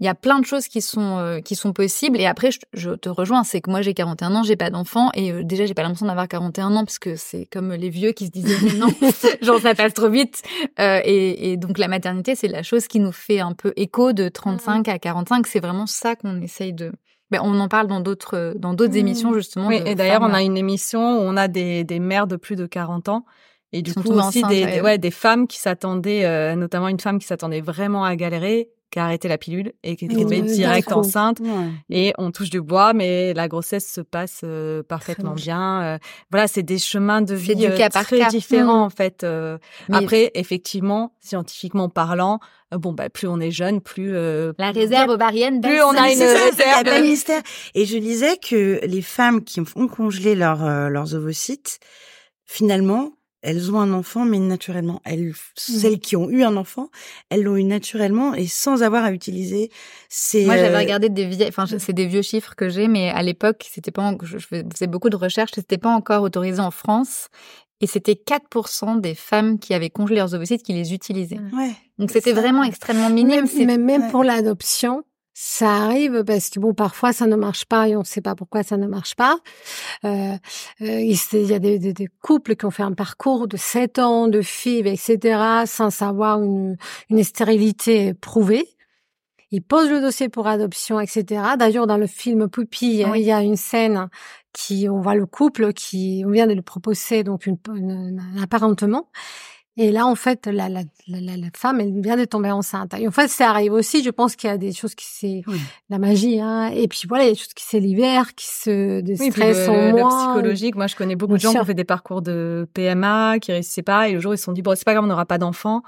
il y a plein de choses qui sont euh, qui sont possibles. Et après je, te rejoins c'est que moi j'ai 41 ans j'ai pas d'enfant. Et euh, déjà j'ai pas l'impression d'avoir 41 ans parce que c'est comme les vieux qui se disaient non [LAUGHS] [LAUGHS] genre ça passe trop vite. Euh, et, et, donc la maternité c'est la chose qui nous fait un peu écho de 35 à 45 c'est vraiment ça qu'on essaye de ben, on en parle dans d'autres dans d'autres mmh. émissions justement oui et d'ailleurs on a une émission où on a des des mères de plus de 40 ans. Et du coup aussi des, ouais. des femmes qui s'attendaient notamment une femme qui s'attendait vraiment à galérer qui a arrêté la pilule et qui est tombée direct enceinte. Et on touche du bois, mais la grossesse se passe euh, parfaitement bien. Euh, voilà, c'est des chemins de vie euh, très différents mm. en fait. Après, effectivement, scientifiquement parlant, bon bah plus on est jeune, plus la réserve ovarienne, plus on a [LAUGHS] une réserve. Et je lisais que les femmes qui ont congelé leurs leurs ovocytes, finalement, elles ont un enfant, mais naturellement. Elles, mmh. celles qui ont eu un enfant, elles l'ont eu naturellement et sans avoir à utiliser ces. Moi, j'avais euh, regardé des vieilles, enfin, c'est des vieux chiffres que j'ai, mais à l'époque, c'était pas, je faisais beaucoup de recherches, c'était pas encore autorisé en France. Et c'était 4% des femmes qui avaient congelé leurs ovocytes qui les utilisaient. Ouais. Donc c'était vraiment extrêmement minime. Même, même pour l'adoption, ça arrive parce que bon parfois ça ne marche pas et on ne sait pas pourquoi ça ne marche pas. Euh, euh il y a des, des, des, couples qui ont fait un parcours de 7 ans de FIV, etc., sans savoir une, une stérilité prouvée. Ils posent le dossier pour adoption, etc. D'ailleurs, dans le film Poupille, il y a une scène qui, on voit le couple qui, on vient de le proposer donc une, un apparentement. Et là, en fait, la, la, la, la, femme, elle vient de tomber enceinte. Et en fait, ça arrive aussi. Je pense qu'il y a des choses qui c'est la magie, hein. Et puis voilà, il y a des choses qui c'est l'hiver, qui se des oui, stress en le, psychologique. Moi, je connais beaucoup de gens qui ont fait des parcours de PMA, qui réussissaient pas, et le jour ils se sont dit bon, c'est pas grave, on n'aura pas d'enfant.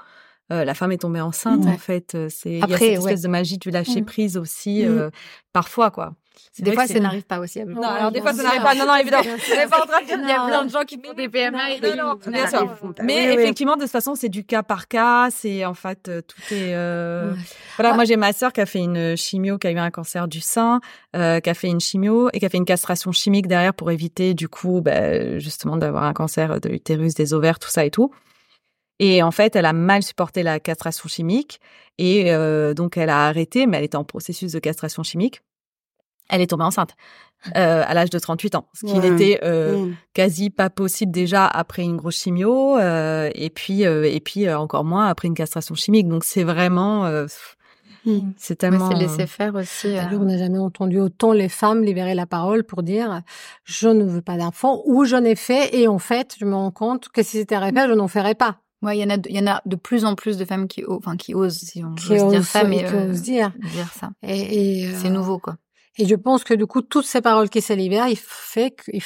Euh, la femme est tombée enceinte en fait euh, c'est il y a cette espèce de magie du lâcher mmh. prise aussi mmh. euh, parfois quoi des fois, ça n'arrive pas aussi. Non, alors des fois, ça n'arrive pas. Non, non, évidemment. On pas en train de Il y a plein de gens qui font des PMA. Non, non, bien sûr. Mais effectivement, de toute façon, c'est du cas par cas. C'est en fait euh, tout est. Euh... Voilà, ah. moi j'ai ma sœur qui a fait une chimio, qui a eu un cancer du sein, euh, qui a fait une chimio et qui a fait une castration chimique derrière pour éviter du coup, bah, justement, d'avoir un cancer de l'utérus, des ovaires, tout ça et tout. Et en fait, elle a mal supporté la castration chimique et euh, donc elle a arrêté, mais elle était en processus de castration chimique elle est tombée enceinte euh, à l'âge de 38 ans, ce qui n'était euh, quasi pas possible déjà après une grosse chimio euh, et puis euh, et puis euh, encore moins après une castration chimique. Donc c'est vraiment mmh. c'est tellement c'est laisser faire aussi. on n'a jamais entendu autant les femmes libérer la parole pour dire je ne veux pas d'enfant ou j'en ai fait et en fait je me rends compte que si c'était fait, je n'en ferais pas. Ouais, il y en a, il y en a de plus en plus de femmes qui, enfin, qui osent, si on qui ose dire ça, mais qui osent dire. dire ça. Et, et c'est nouveau, quoi. Et je pense que du coup, toutes ces paroles qui se libèrent, il fait que, il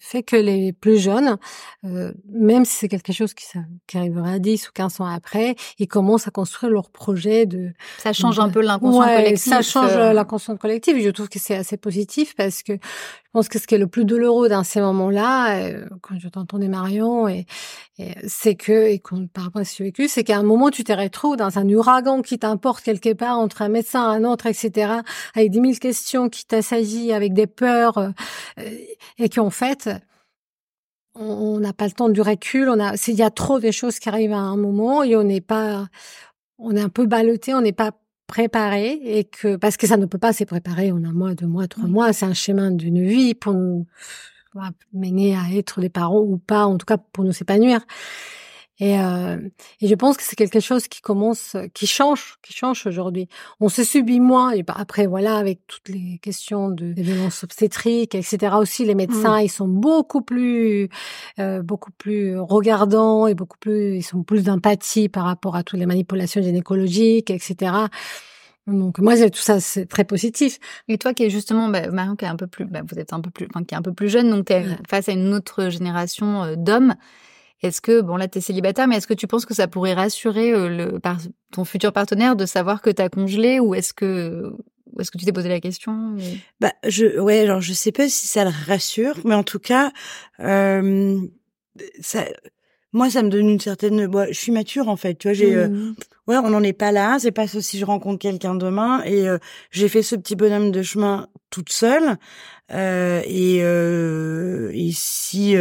fait que les plus jeunes, euh, même si c'est quelque chose qui, qui arrivera 10 ou 15 ans après, ils commencent à construire leur projet de... Ça change un peu l'inconscient ouais, collectif. Ça change euh... l'inconscient collectif. Je trouve que c'est assez positif parce que je pense que ce qui est le plus douloureux dans ces moments-là, euh, quand je t'entendais Marion, et, et c'est que, et par rapport à ce vécu, c'est qu'à un moment, tu te retrouves dans un ouragan qui t'importe quelque part entre un médecin, un autre, etc., avec dix mille questions qui t'assagissent, avec des peurs, euh, et qu'en fait, on n'a pas le temps du recul, on a, il y a trop de choses qui arrivent à un moment et on n'est pas, on est un peu ballotté, on n'est pas préparer et que parce que ça ne peut pas se préparer en un mois, deux mois, trois mois. C'est un chemin d'une vie pour nous mener à être des parents ou pas, en tout cas pour nous épanouir. Et, euh, et je pense que c'est quelque chose qui commence, qui change, qui change aujourd'hui. On se subit moins. Et après, voilà, avec toutes les questions de des violences obstétriques, etc. Aussi, les médecins, mmh. ils sont beaucoup plus, euh, beaucoup plus regardants et beaucoup plus, ils sont plus d'empathie par rapport à toutes les manipulations gynécologiques, etc. Donc moi, tout ça, c'est très positif. Et toi, qui est justement, bah, Marion, qui est un peu plus, bah, vous êtes un peu plus, enfin, qui est un peu plus jeune, donc tu es face à une autre génération euh, d'hommes. Est-ce que, bon là, tu es célibataire, mais est-ce que tu penses que ça pourrait rassurer euh, le, par, ton futur partenaire de savoir que tu as congelé ou est-ce que, est-ce que tu t'es posé la question Bah, je, ouais, alors je sais pas si ça le rassure, mais en tout cas, euh, ça, moi, ça me donne une certaine, je suis mature en fait, tu vois, j'ai, euh, mmh. ouais, on n'en est pas là, c'est pas si je rencontre quelqu'un demain et euh, j'ai fait ce petit bonhomme de chemin toute seule euh, et, et si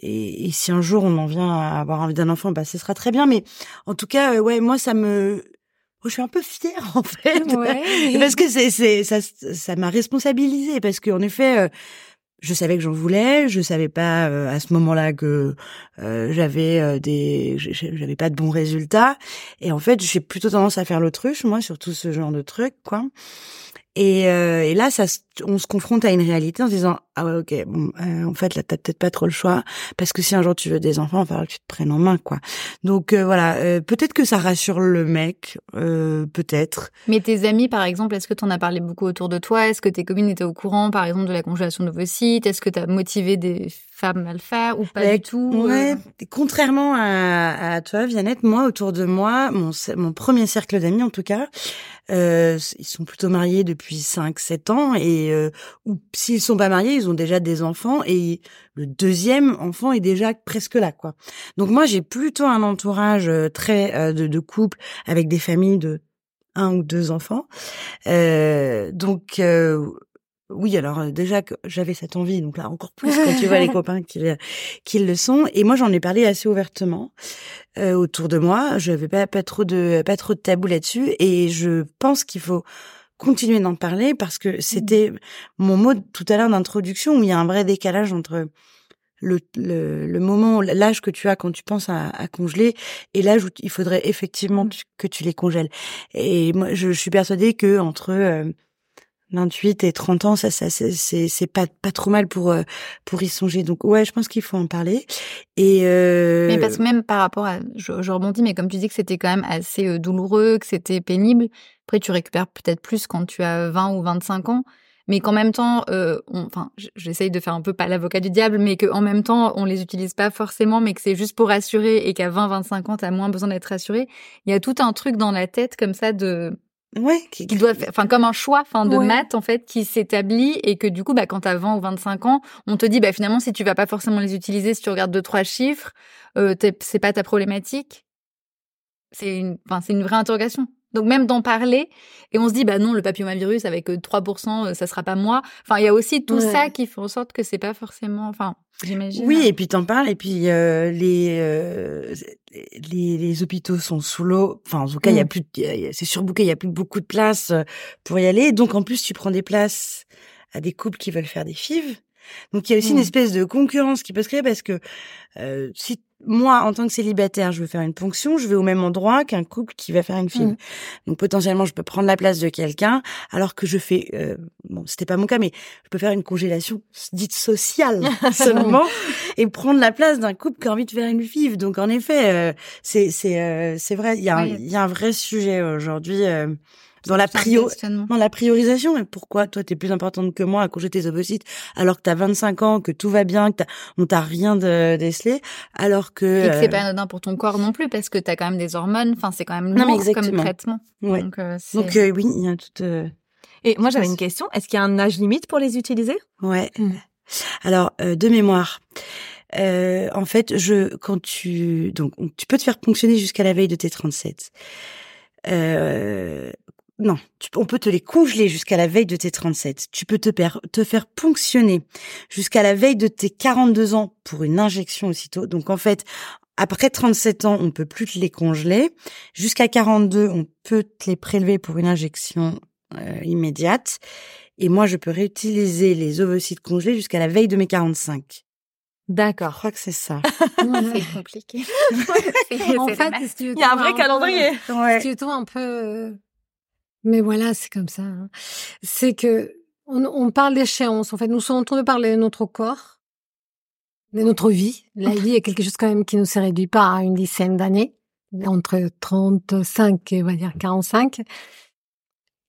et, si un jour on en vient à avoir envie d'un enfant, bah ce sera très bien. Mais en tout cas, euh, ouais, moi ça me, je suis un peu fière [LAUGHS] en fait, ouais. parce que c'est c'est ça ça m'a responsabilisée parce qu'en effet. Euh, je savais que j'en voulais, je savais pas euh, à ce moment-là que j'avais des j'avais pas de bons résultats et en fait, j'ai plutôt tendance à faire l'autruche moi sur tout ce genre de trucs quoi. Et, euh, et, là, ça, on se confronte à une réalité en se disant ah ouais ok bon euh, en fait là t'as peut-être pas trop le choix parce que si un jour tu veux des enfants, il va falloir que tu te prennes en main quoi. Donc euh, voilà, euh, peut-être que ça rassure le mec, peut-être. Mais tes amis par exemple, est-ce que tu en as parlé beaucoup autour de toi? Est-ce que tes communes étaient au courant par exemple de la congélation de vos sites? Est-ce que tu as motivé des femmes à le faire ou pas du tout Ouais, contrairement à, à toi Viannette, moi autour de moi, mon mon premier cercle d'amis en tout cas, euh, ils sont plutôt mariés depuis 5-7 ans et euh, ou s'ils sont pas mariés, ils ont déjà des enfants et le deuxième enfant est déjà presque là quoi. Donc moi j'ai plutôt un entourage euh, très euh, de, de couple avec des familles de un ou deux enfants. Euh, donc oui, alors déjà que j'avais cette envie, donc là encore plus quand tu vois les [LAUGHS] copains qui, qui le sont. Et moi, j'en ai parlé assez ouvertement euh, autour de moi. Je n'avais pas, pas trop de pas trop de tabou là-dessus, et je pense qu'il faut continuer d'en parler parce que c'était mmh. mon mot tout à l'heure d'introduction où il y a un vrai décalage entre le, le, moment, l'âge que tu as quand tu penses à, à congeler et l'âge où il faudrait effectivement mmh. que tu les congèles. Et moi, je, suis persuadée que entre euh, 28 et 30 ans, ça, ça c'est pas pas trop mal pour euh, pour y songer. Donc ouais, je pense qu'il faut en parler. Et euh... mais parce que même par rapport à, je, je rebondis, mais comme tu dis que c'était quand même assez euh, douloureux, que c'était pénible. Après, tu récupères peut-être plus quand tu as 20 ou 25 ans. Mais qu'en même temps, euh, enfin, j'essaye de faire un peu pas l'avocat du diable, mais qu'en même temps, on les utilise pas forcément, mais que c'est juste pour rassurer et qu'à 20, 25 ans, t'as moins besoin d'être rassuré. Il y a tout un truc dans la tête comme ça de, Ouais, qui, doit faire, enfin comme un choix, enfin de maths en fait qui s'établit et que du coup, bah quand t'as 20 ou 25 ans, on te dit bah finalement si tu vas pas forcément les utiliser, si tu regardes deux trois chiffres, euh, c'est pas ta problématique. C'est une, enfin c'est une vraie interrogation. Donc même d'en parler et on se dit bah non le papillomavirus avec 3% euh, ça sera pas moi. Enfin il y a aussi tout ça qui fait en sorte que c'est pas forcément enfin j'imagine. Oui et puis t'en parles et puis euh, les, euh, les les hôpitaux sont sous l'eau. Enfin en tout cas il y a mm. plus c'est surbooké, il y a plus beaucoup de place pour y aller. Donc en plus tu prends des places à des couples qui veulent faire des fives. Donc il y a aussi une mmh. espèce de concurrence qui peut se créer parce que euh, si moi, en tant que célibataire, je veux faire une ponction, je vais au même endroit qu'un couple qui va faire une fille. Mmh. Donc potentiellement, je peux prendre la place de quelqu'un, alors que je fais, euh, bon, c'était pas mon cas, mais je peux faire une congélation dite sociale [LAUGHS] seulement et prendre la place d'un couple qui a envie de faire une fille. Donc en effet, euh, c'est c'est euh, c'est vrai, il y a il y a un vrai sujet aujourd'hui. Euh, dans la prio dans la priorisation et pourquoi toi t'es plus importante que moi à congé tes ovocytes alors que t'as 25 ans que tout va bien que on t'a rien de décelé alors que et que c'est euh, pas anodin pour ton corps non plus parce que t'as quand même des hormones enfin c'est quand même lourd comme traitement. Donc, euh, donc euh, oui il y a tout et moi j'avais une question. Est-ce qu'il y a un âge limite pour les utiliser? Ouais. Mmh. alors de mémoire euh, en fait, je quand tu donc tu peux te faire ponctionner jusqu'à la veille de tes 37. Euh, non, on peut te les congeler jusqu'à la veille de tes 37. Tu peux te, te faire ponctionner jusqu'à la veille de tes 42 ans pour une injection aussitôt. Donc en fait, Après 37 ans, on peut plus te les congeler. Jusqu'à 42, on peut te les prélever pour une injection euh, immédiate. Et moi, je peux réutiliser les ovocytes congelés jusqu'à la veille de mes 45. D'accord. Je crois que c'est ça. [LAUGHS] c'est compliqué. [LAUGHS] en fait, il y a un vrai calendrier. ouais. Tu trouves un peu. Mais voilà, c'est comme ça. Hein. C'est que on, on parle d'échéance. En fait, nous sommes en train de parler de notre corps, de notre vie. La [LAUGHS] vie est quelque chose quand même qui ne se réduit pas à une dizaine d'années, entre 35 et on va dire 45.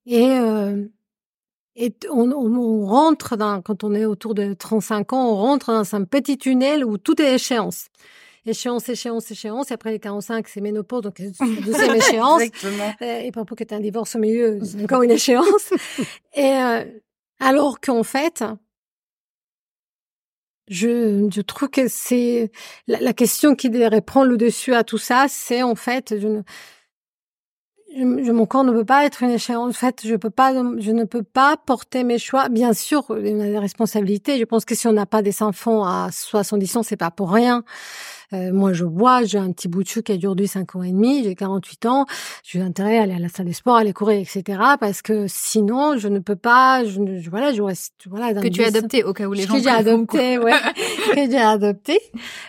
Et euh, et on, on, rentre dans, quand on est autour de 35 ans, on rentre dans un petit tunnel où tout est échéance. Échéance, échéance, échéance. Et après les 45, c'est ménopause, donc deuxième échéance. [LAUGHS] Exactement. Euh, et pour que tu un divorce au milieu, c'est encore une échéance. [LAUGHS] et euh, alors qu'en fait, je, je trouve que c'est la, la, question qui devrait prendre le dessus à tout ça, c'est en fait, je ne, je, mon corps ne peut pas être une échéance. En fait, je peux pas, je ne peux pas porter mes choix. Bien sûr, on a des responsabilités. Je pense que si on n'a pas des enfants à 70 ans, c'est pas pour rien. Euh, moi, je vois, j'ai un petit bout de chou qui a aujourd'hui 5 ans et demi, j'ai 48 ans, j'ai intérêt à aller à la salle des sports, aller courir, etc. Parce que sinon, je ne peux pas, je, je voilà, je reste, voilà. que tu as adopté au cas où les gens. Que j'ai adopté, ouais. [LAUGHS] que j'ai adopté,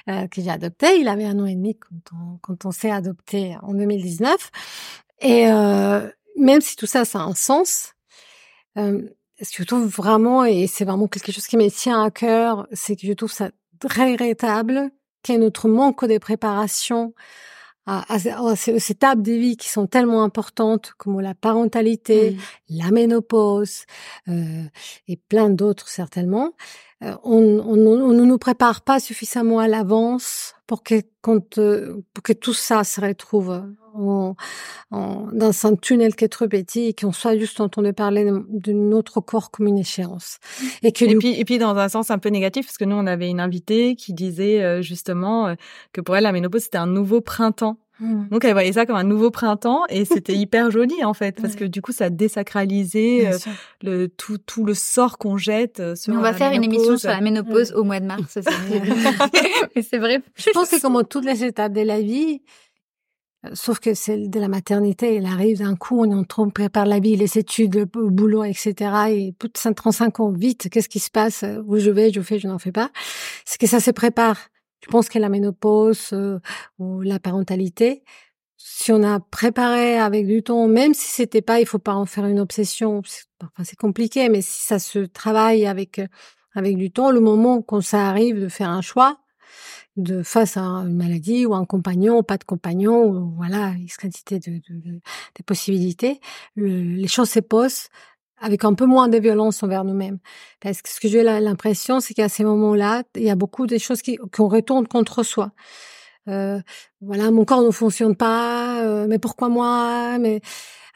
euh, que j'ai adopté. Il avait un an et demi quand on, quand on s'est adopté en 2019. Et euh, même si tout ça, ça a un sens, euh, ce que je trouve vraiment, et c'est vraiment quelque chose qui me tient à cœur, c'est que je trouve ça très regrettable ait notre manque de préparation à, à, ces, étapes de vie qui sont tellement importantes comme la parentalité, mmh. la ménopause euh, et plein d'autres certainement. Euh, on, on, on, ne nous prépare pas suffisamment à l'avance pour que quand, pour que tout ça se retrouve en, en, dans un tunnel qui est trop petit et qu'on soit juste en train de parler de, notre corps comme une échéance. Et, que et, puis, et puis dans un sens un peu négatif, parce que nous, on avait une invitée qui disait euh, justement euh, que pour elle, la ménopause, c'était un nouveau printemps. Mmh. Donc elle voyait ça comme un nouveau printemps et c'était [LAUGHS] hyper joli en fait parce que du coup ça désacralisait euh, le tout tout le sort qu'on jette sur on va faire une émission sur la ménopause au mois de mars [LAUGHS] [LAUGHS] mais c'est vrai je pense que comme toutes les étapes de la vie Sauf que celle de la maternité, elle arrive d'un coup, on est en train de préparer la vie, les études, le boulot, etc. Et plus de 35 ans, vite, qu'est-ce qui se passe? Où je vais, je fais, je n'en fais pas. C'est que ça se prépare. Je pense que la ménopause euh, ou la parentalité, si on a préparé avec du temps, même si c'était pas, il faut pas en faire une obsession. Enfin, c'est compliqué, mais si ça se travaille avec avec du temps, le moment quand ça arrive de faire un choix, de face à une maladie ou un compagnon ou pas de compagnon, ou voilà, une quantité de, de, de, possibilités, les choses se posent avec un peu moins de violence envers nous-mêmes. Parce que ce que j'ai l'impression, c'est qu'à ces moments-là, il y a beaucoup de choses qui, qu'on retourne contre soi. Euh, voilà, mon corps ne fonctionne pas, euh, mais pourquoi moi Mais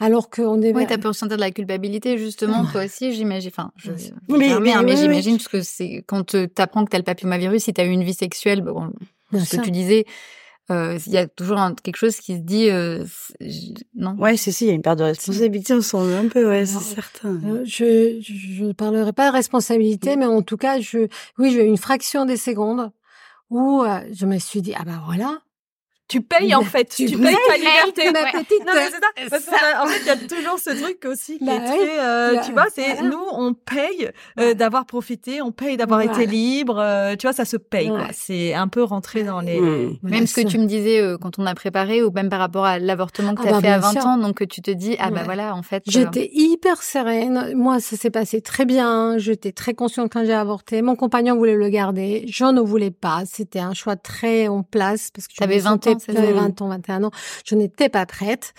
alors qu'on est. Oui, t'as pu ressentir de la culpabilité justement, toi aussi, j'imagine. Enfin, je. Mais, mais, mais j'imagine parce que c'est quand t'apprends que t'as le papillomavirus, si t'as eu une vie sexuelle, bon, ce que tu disais. Euh, il y a toujours quelque chose qui se dit euh, non? Ouais c'est si il y a une part de responsabilité on sent un peu ouais c'est certain. Euh, je je ne parlerai pas de responsabilité mais en tout cas je oui j'ai eu une fraction des secondes où euh, je me suis dit ah ben voilà tu payes en fait, tu, payes ta [LAUGHS] liberté. Ma petite non, mais c'est ça. Parce qu'en fait, il y a toujours ce truc aussi qui bah est très, euh, tu vois, c'est nous, on paye euh, d'avoir profité, on paye d'avoir été libre. Euh, tu vois, ça se paye. quoi. C'est un peu rentré dans les. Mmh. Même ce que tu me disais euh, quand on a préparé, ou même par rapport à l'avortement que tu as ah bah, fait à 20 ans, donc tu te dis ah bah voilà, en fait. J'étais hyper sereine. Moi, ça s'est passé très bien. J'étais très consciente quand j'ai avorté. Mon compagnon voulait le garder. Je ne voulais pas. C'était un choix très en place parce que. T'avais 20 ans j'avais 20 ans, 21 ans. Je n'étais pas prête.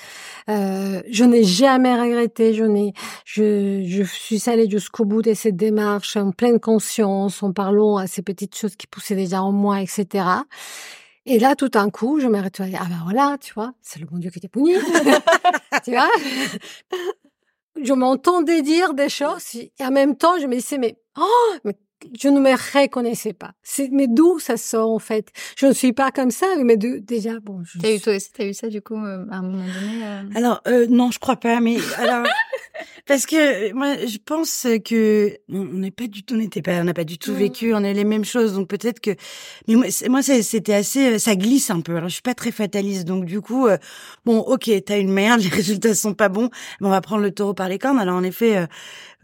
Euh, je n'ai jamais regretté. Je n'ai, je, je suis allée jusqu'au bout de cette démarche en pleine conscience, en parlant à ces petites choses qui poussaient déjà en moi, etc. Et là, tout d'un coup, je me retrouvée, ah ben voilà, tu vois, c'est le bon Dieu qui t'est puni. [LAUGHS] tu vois? je m'entendais dire des choses et en même temps, je me disais, mais, oh, mais je ne me reconnaissais pas. mais d'où ça sort en fait? Je ne suis pas comme ça, mais de, déjà bon. T'as eu toi aussi, t'as eu ça du coup euh, à un moment donné euh? Alors euh, non, je crois pas, mais alors [LAUGHS] parce que moi je pense que on n'est pas du tout, on n'était pas, on n'a pas du tout vécu, on a les mêmes choses, donc peut-être que. Mais moi, moi c'était assez, ça glisse un peu. Alors je suis pas très fataliste, donc du coup, bon, ok, t'as une merde, [LAUGHS] les résultats sont pas bons, mais on va prendre le taureau par les cornes. Alors en effet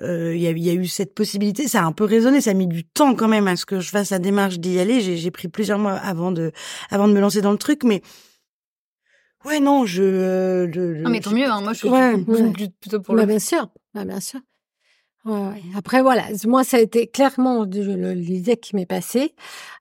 euh, il y, a, y, a, eu cette possibilité. Ça a un peu résonné, ça a mis du temps quand même à ce que je fasse la démarche d'y aller. J'ai pris plusieurs mois avant de, avant de me lancer dans le truc, mais ouais, non, je. Euh, non, mais tant mieux. Hein, moi, je suis plutôt pour bah, Bien sûr, bah, bien sûr. Ouais, Après, voilà, moi, ça a été clairement l'idée qui m'est passée.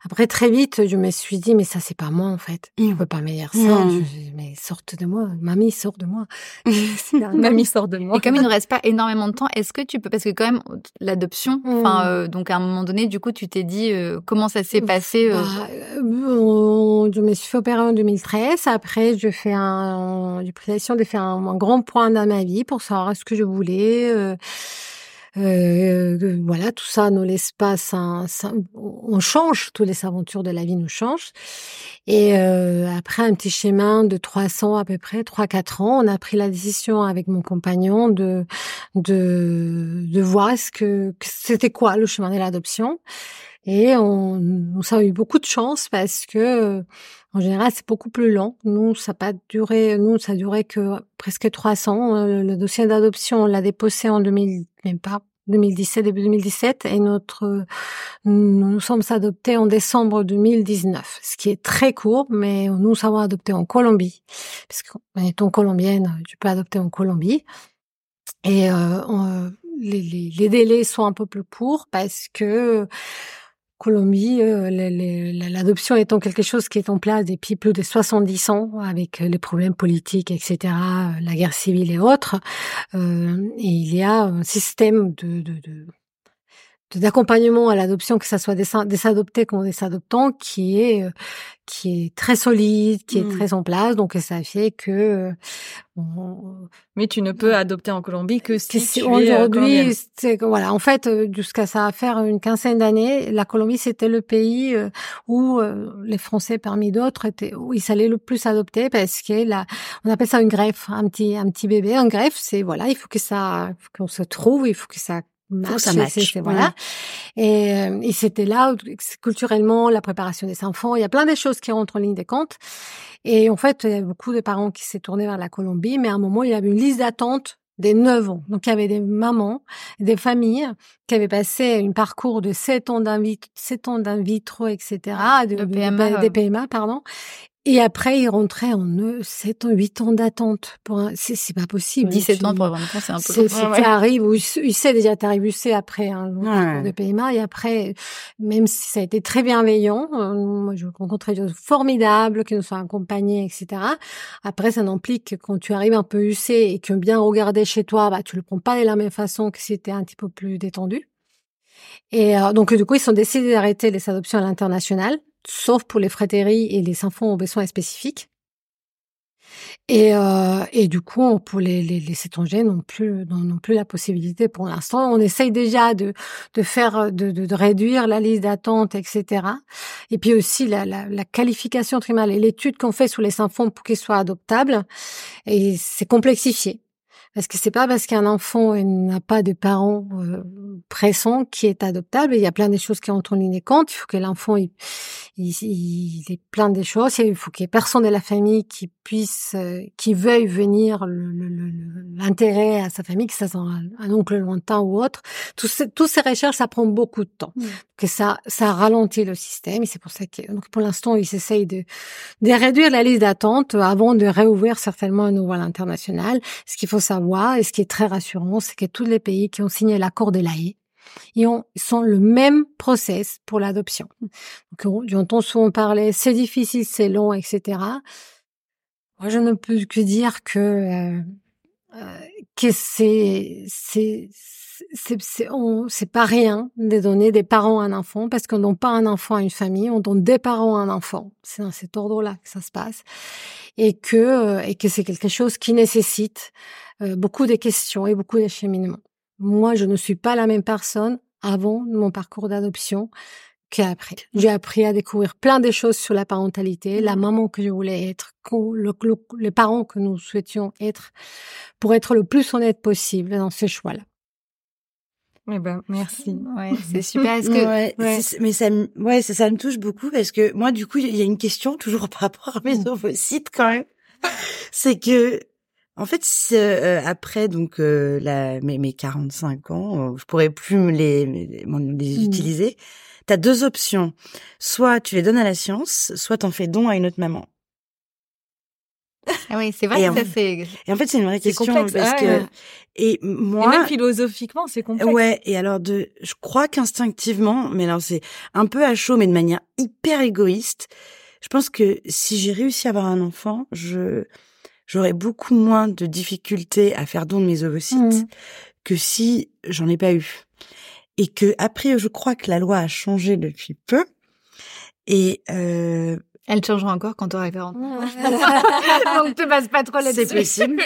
Après, très vite, je me suis dit, mais ça, c'est pas moi, en fait. Je mmh. peux pas me dire ça. Mmh. mais sorte de moi. Mamie, sort de moi. [LAUGHS] Mamie, sort de moi. Et comme il ne reste pas énormément de temps, est-ce que tu peux, parce que quand même, l'adoption, enfin, mmh. euh, donc à un moment donné, du coup, tu t'es dit, euh, comment ça s'est passé euh? bah, Je me suis fait opérer en 2013. Après, je fais un, j'ai pris de faire un, un, grand point dans ma vie pour savoir ce que je voulais. Euh, voilà, tout ça nous laisse pas, ça, on change, toutes les aventures de la vie nous changent. Et euh, après un petit chemin de 300 à peu près, 3-4 ans, on a pris la décision avec mon compagnon de de, de voir ce que, que c'était quoi le chemin de l'adoption. Et on, on a eu beaucoup de chance parce que en général, c'est beaucoup plus lent. Nous, ça n'a pas duré, nous, ça a duré que presque 300. Euh, le dossier d'adoption, on l'a déposé en 2000, même pas 2017, début 2017, et notre, nous nous sommes adoptés en décembre 2019, ce qui est très court, mais nous avons adopté en Colombie, parce qu'en étant colombienne, tu peux adopter en Colombie. Et euh, les, les, les, délais sont un peu plus courts parce que Colombie, euh, l'adoption étant quelque chose qui est en place depuis plus de 70 ans, avec euh, les problèmes politiques, etc., euh, la guerre civile et autres, et il y a un système de, de, de d'accompagnement à l'adoption, que ce soit des, des adoptés comme des adoptants, qui est euh, qui est très solide, qui est mmh. très en place. Donc ça fait que. Euh, Mais tu ne peux adopter en Colombie que si tu euh, aujourd'hui. voilà, en fait, jusqu'à ça à faire une quinzaine d'années, la Colombie c'était le pays où les Français parmi d'autres étaient où il s'allait le plus adopter parce que là, on appelle ça une greffe, un petit un petit bébé. Un greffe, c'est voilà, il faut que ça qu'on se trouve, il faut que ça ça marche. Voilà. Et, euh, et c'était là, culturellement, la préparation des enfants, il y a plein de choses qui rentrent en ligne de compte. Et en fait, il y a beaucoup de parents qui s'est tournés vers la Colombie, mais à un moment, il y avait une liste d'attente des 9 ans. Donc, il y avait des mamans, des familles qui avaient passé un parcours de 7 ans d'un vitro, 7 ans d'un vitro, etc., de, de PMA, des PMA, pardon. Et après, il rentrait en 7 ans, 8 ans d'attente. Pour un... c'est, pas possible. 17 ans pour avoir un c'est un peu c'est, c'est ouais. arrive, ou il sait déjà, t'arrives, c'est après un hein, de PMA, et après, même si ça a été très bienveillant, euh, moi, je rencontrais des gens formidables, qui nous sont accompagnés, etc. Après, ça n'implique que quand tu arrives un peu UC et que bien regarder chez toi, bah, tu le prends pas de la même façon que si tu un petit peu plus détendu. Et euh, donc, du coup, ils ont décidé d'arrêter les adoptions à l'international sauf pour les frétéries et les enfants aux besoins spécifiques. Et, euh, et du coup, pour les, les, les étrangers non plus, non, plus la possibilité pour l'instant. On essaye déjà de, de faire, de, de, de réduire la liste d'attente, etc. Et puis aussi la, la, la qualification trimale et l'étude qu'on fait sur les enfants pour qu'ils soient adoptables. Et c'est complexifié. Parce que c'est pas parce qu'un enfant n'a pas de parents euh, pressants qui est adoptable. Il y a plein de choses qui entrent en ligne de compte. Il faut que l'enfant il, il, il, ait plein de choses. Il faut qu'il y ait personne de la famille qui puisse, euh, qui veuille venir l'intérêt à sa famille, que ça soit un, oncle lointain ou autre. Tous ces recherches, ça prend beaucoup de temps. Mmh. Que ça, ça ralentit le système. Et c'est pour ça que, donc pour l'instant, ils essayent de, de réduire la liste d'attente avant de réouvrir certainement un nouveau à l'international. Ce qu'il faut savoir et ce qui est très rassurant, c'est que tous les pays qui ont signé l'accord de l'AE, ils ont, sont le même process pour l'adoption. Donc, j'entends souvent parler, c'est difficile, c'est long, etc. Moi, je ne peux que dire que euh, euh, que c'est c'est c'est c'est pas rien de donner des parents à un enfant parce qu'on donne pas un enfant à une famille, on donne des parents à un enfant. C'est dans cet ordre-là que ça se passe et que euh, et que c'est quelque chose qui nécessite beaucoup de questions et beaucoup d'acheminements. Moi, je ne suis pas la même personne avant mon parcours d'adoption qu'après. J'ai appris à découvrir plein de choses sur la parentalité, la maman que je voulais être, les parents que nous souhaitions être, pour être le plus honnête possible dans ces choix-là. Eh ben, merci. Ouais, [LAUGHS] c'est super. Est-ce que, ouais, mais ça, ouais, ça, ça me touche beaucoup parce que moi, du coup, il y a une question toujours par rapport à mes mmh. ovocytes quand même. [LAUGHS] c'est que, en fait, euh, après donc euh, la, mes, mes 45 ans, euh, je pourrais plus me les, les, les mmh. utiliser. T'as deux options. Soit tu les donnes à la science, soit t'en fais don à une autre maman. [LAUGHS] Ah oui, c'est vrai que ça c'est. Et en fait, c'est une vraie question complexe. parce ah que et moi. Et même philosophiquement, c'est complexe. Ouais. Et alors de, je crois qu'instinctivement, mais alors c'est un peu à chaud, mais de manière hyper égoïste. Je pense que si j'ai réussi à avoir un enfant, je j'aurais beaucoup moins de difficultés à faire don de mes ovocytes mmh. que si j'en ai pas eu et que après je crois que la loi a changé depuis peu et euh, elle changera encore quand tu auras 40 donc te passe pas trop là-dessus. C'est possible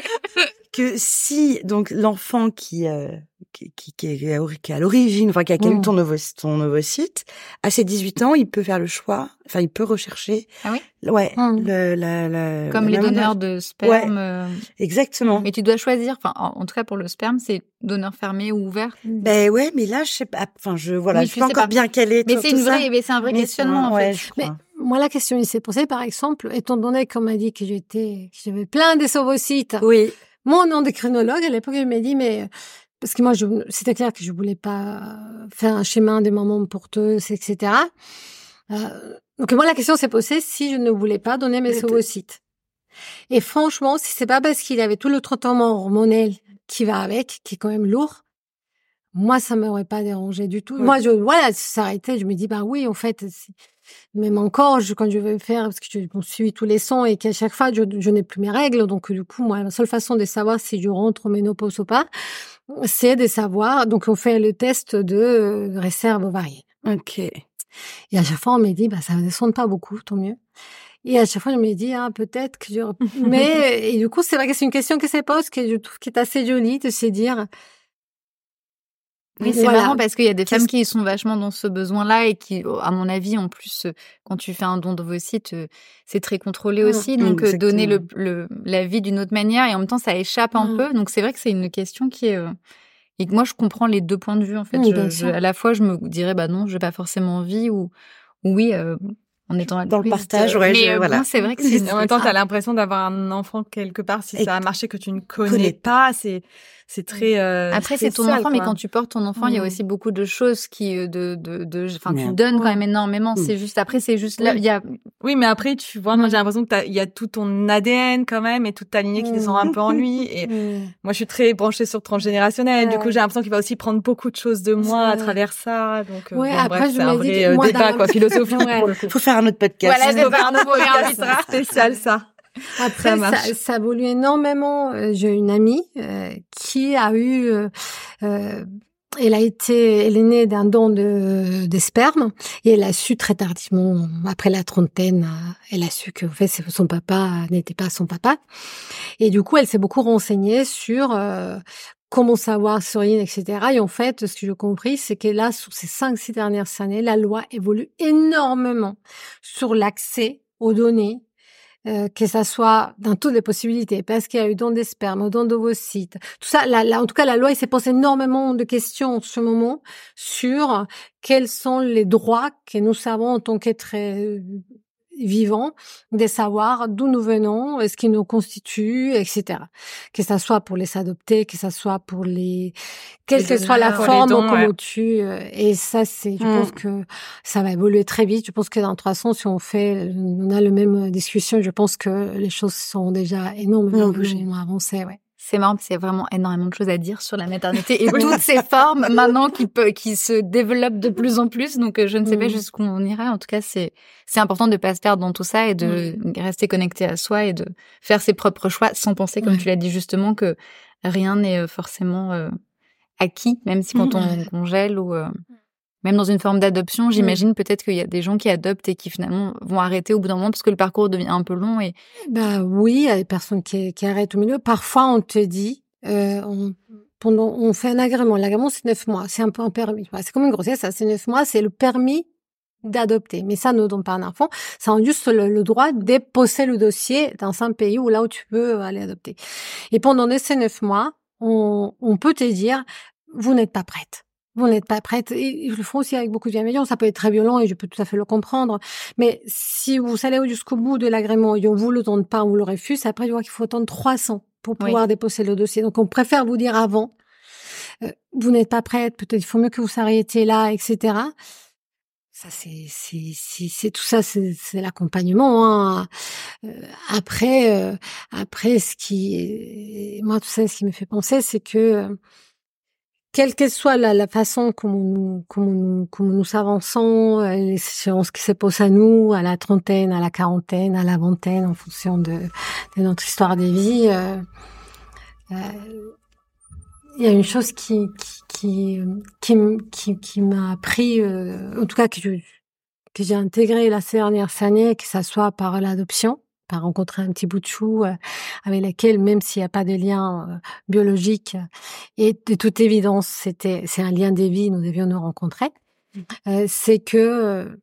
que si donc l'enfant qui euh, qui, qui, qui, est à l'origine, enfin qui a eu mm. ton, ton ovocyte, à ses 18 ans, il peut faire le choix, enfin il peut rechercher. Ah oui? Ouais. Mm. Le, la, la, Comme les donneurs de sperme. Ouais, euh, exactement. Mais tu dois choisir. Enfin, en, tout cas pour le sperme, c'est donneur fermé ou ouvert. Ben ouais, mais là je sais pas. Enfin je voilà, je sais pas encore bien quelle est. Mais c'est une vraie, mais c'est un vrai questionnement. Ouais, en fait. Moi, la question, il s'est posée, par exemple, étant donné qu'on m'a dit que j'étais, que j'avais plein de ovocytes. Oui. Mon endocrinologue, à l'époque, il m'a dit, mais parce que moi, c'était clair que je voulais pas faire un schéma des mamans porteuses, etc. Euh, donc moi, la question s'est posée si je ne voulais pas donner mes ovocytes. Et franchement, si c'est pas parce qu'il avait tout le traitement hormonal qui va avec, qui est quand même lourd, moi, ça m'aurait pas dérangé du tout. Moi, je, voilà, s'arrêter, je me dis, bah oui, en fait, même encore, je, quand je vais faire, parce que je suis tous les sons et qu'à chaque fois, je, je n'ai plus mes règles. Donc, du coup, moi, la seule façon de savoir si je rentre au ménopause ou pas, c'est de savoir. Donc, on fait le test de euh, réserve ovarienne. OK. Et à chaque fois, on me dit, bah, ça ne descend pas beaucoup, tant mieux. Et à chaque fois, je me dis, ah, peut-être que je... [LAUGHS] Mais, et du coup, c'est vrai que c'est une question qui se pose, que je trouve qui est assez jolie de se dire, oui, c'est marrant parce qu'il y a des femmes qui sont vachement dans ce besoin-là et qui, à mon avis, en plus, euh, quand tu fais un don d'ovocytes, euh, c'est très contrôlé mmh, aussi. Donc, euh, donner le, le, la vie d'une autre manière et en même temps, ça échappe un mmh. peu. Donc, c'est vrai que c'est une question qui est... Et que moi, je comprends les deux points de vue, en fait. à la fois, je me dirais, bah non, j'ai pas forcément envie ou oui, en étant dans le partage. Ouais, mais voilà. c'est vrai que [LAUGHS] c'est... En même temps, t'as l'impression d'avoir un enfant quelque part si ça a marché que tu ne connais, pas. C'est c'est très euh, après c'est ton enfant mais quand tu portes ton enfant il y a aussi beaucoup de choses qui euh, de de de enfin tu donnes quand même énormément. Mm. c'est juste après c'est juste là il y a oui mais après tu vois moi j'ai l'impression que il y a tout ton ADN quand même et toute ta lignée qui descend un peu en lui [LAUGHS] et moi je suis très branchée sur transgénérationnel. Du coup j'ai l'impression qu'il va aussi prendre beaucoup de choses de moi à travers ça. Donc euh, après, c'est un vrai débat quoi philosophique [LAUGHS] faut faire un autre podcast. Voilà c'est un nouveau podcast spécial ça après, ça, ça, ça, a évolué énormément. Euh, j'ai une amie euh, qui a eu, euh, elle a été, elle est née d'un don de, de sperme et elle a su très tardivement, après la trentaine, elle a su que en fait son papa n'était pas son papa. Et du coup, elle s'est beaucoup renseignée sur comment savoir sur rien, etc. Et en fait, ce que j'ai compris, c'est que là, sur ces cinq, six dernières années, la loi évolue énormément sur l'accès aux données euh, que ça soit dans toutes les possibilités, parce qu'il y a eu don des spermes, don d'ovocytes, tout ça. en tout cas, la loi, il s'est posé énormément de questions en ce moment sur quels sont les droits que nous savons en tant qu'être vivants, de savoir d'où nous venons, ce qui nous constitue, etc. Que ça soit pour les adopter, que ça soit pour les, quelle que soit la forme comment tu, euh, et ça c'est, je pense mm. que ça va évoluer très vite. Je pense que dans trois ans, si on fait, on a le même discussion, je pense que les choses sont déjà énormément bougées, avancées, ouais c'est marrant parce qu'il y a vraiment énormément de choses à dire sur la maternité et [LAUGHS] toutes ces formes maintenant qui peut, qui se développent de plus en plus. Donc, euh, je ne sais pas mm. jusqu'où on ira. En tout cas, c'est, c'est important de pas se perdre dans tout ça et de rester connecté à soi et de faire ses propres choix sans penser, comme tu l'as dit justement, que rien n'est euh, forcément euh, acquis, même si quand mm. on congèle ou, même dans une forme d'adoption, j'imagine peut-être qu'il y a des gens qui adoptent et qui finalement vont arrêter au bout d'un moment parce que le parcours devient un peu long. Et bah oui, il y a des personnes qui, qui arrêtent au milieu. Parfois, on te dit, euh, pendant, on fait un agrément. L'agrément, c'est neuf mois. C'est un peu un permis. C'est comme une grossesse, ça, c'est neuf mois. C'est le permis d'adopter. Mais ça ne donne pas un enfant. Ça a juste le, droit de déposer le dossier dans un pays où là où tu peux aller adopter. Et pendant ces neuf mois, on, on peut te dire, vous n'êtes pas prête vous n'êtes pas prête. Et ils le font aussi avec beaucoup de bienveillance. Ça peut être très violent et je peux tout à fait le comprendre. Mais si vous allez jusqu'au bout de l'agrément et on vous le donne pas, on vous le refuse, après, il qu'il faut attendre 300 pour pouvoir déposer le dossier. Donc, on préfère vous dire avant, euh, vous n'êtes pas prête, peut-être il faut mieux que vous s'arrêtiez là, etc. Ça, c'est, c'est, c'est, tout ça, c'est, c'est l'accompagnement. Hein. Euh, après, euh, après, ce qui, moi, tout ça, ce qui me fait penser, c'est que quelle que soit la, façon comme nous, comme nous, nous avançons, euh, les séances qui se posent à nous, à la trentaine, à la quarantaine, à la vingtaine, en fonction de, de notre histoire de vie, euh, euh, il y a une chose qui qui qui qui, qui, m'a appris, en tout cas que que j'ai intégré la dernière année, que ça soit par l'adoption, par rencontrer un petit bout de chou euh, avec lequel, même s'il n'y a pas de lien euh, biologique, et de toute évidence, c'était c'est un lien des vies, nous devions nous rencontrer, mmh. euh, c'est que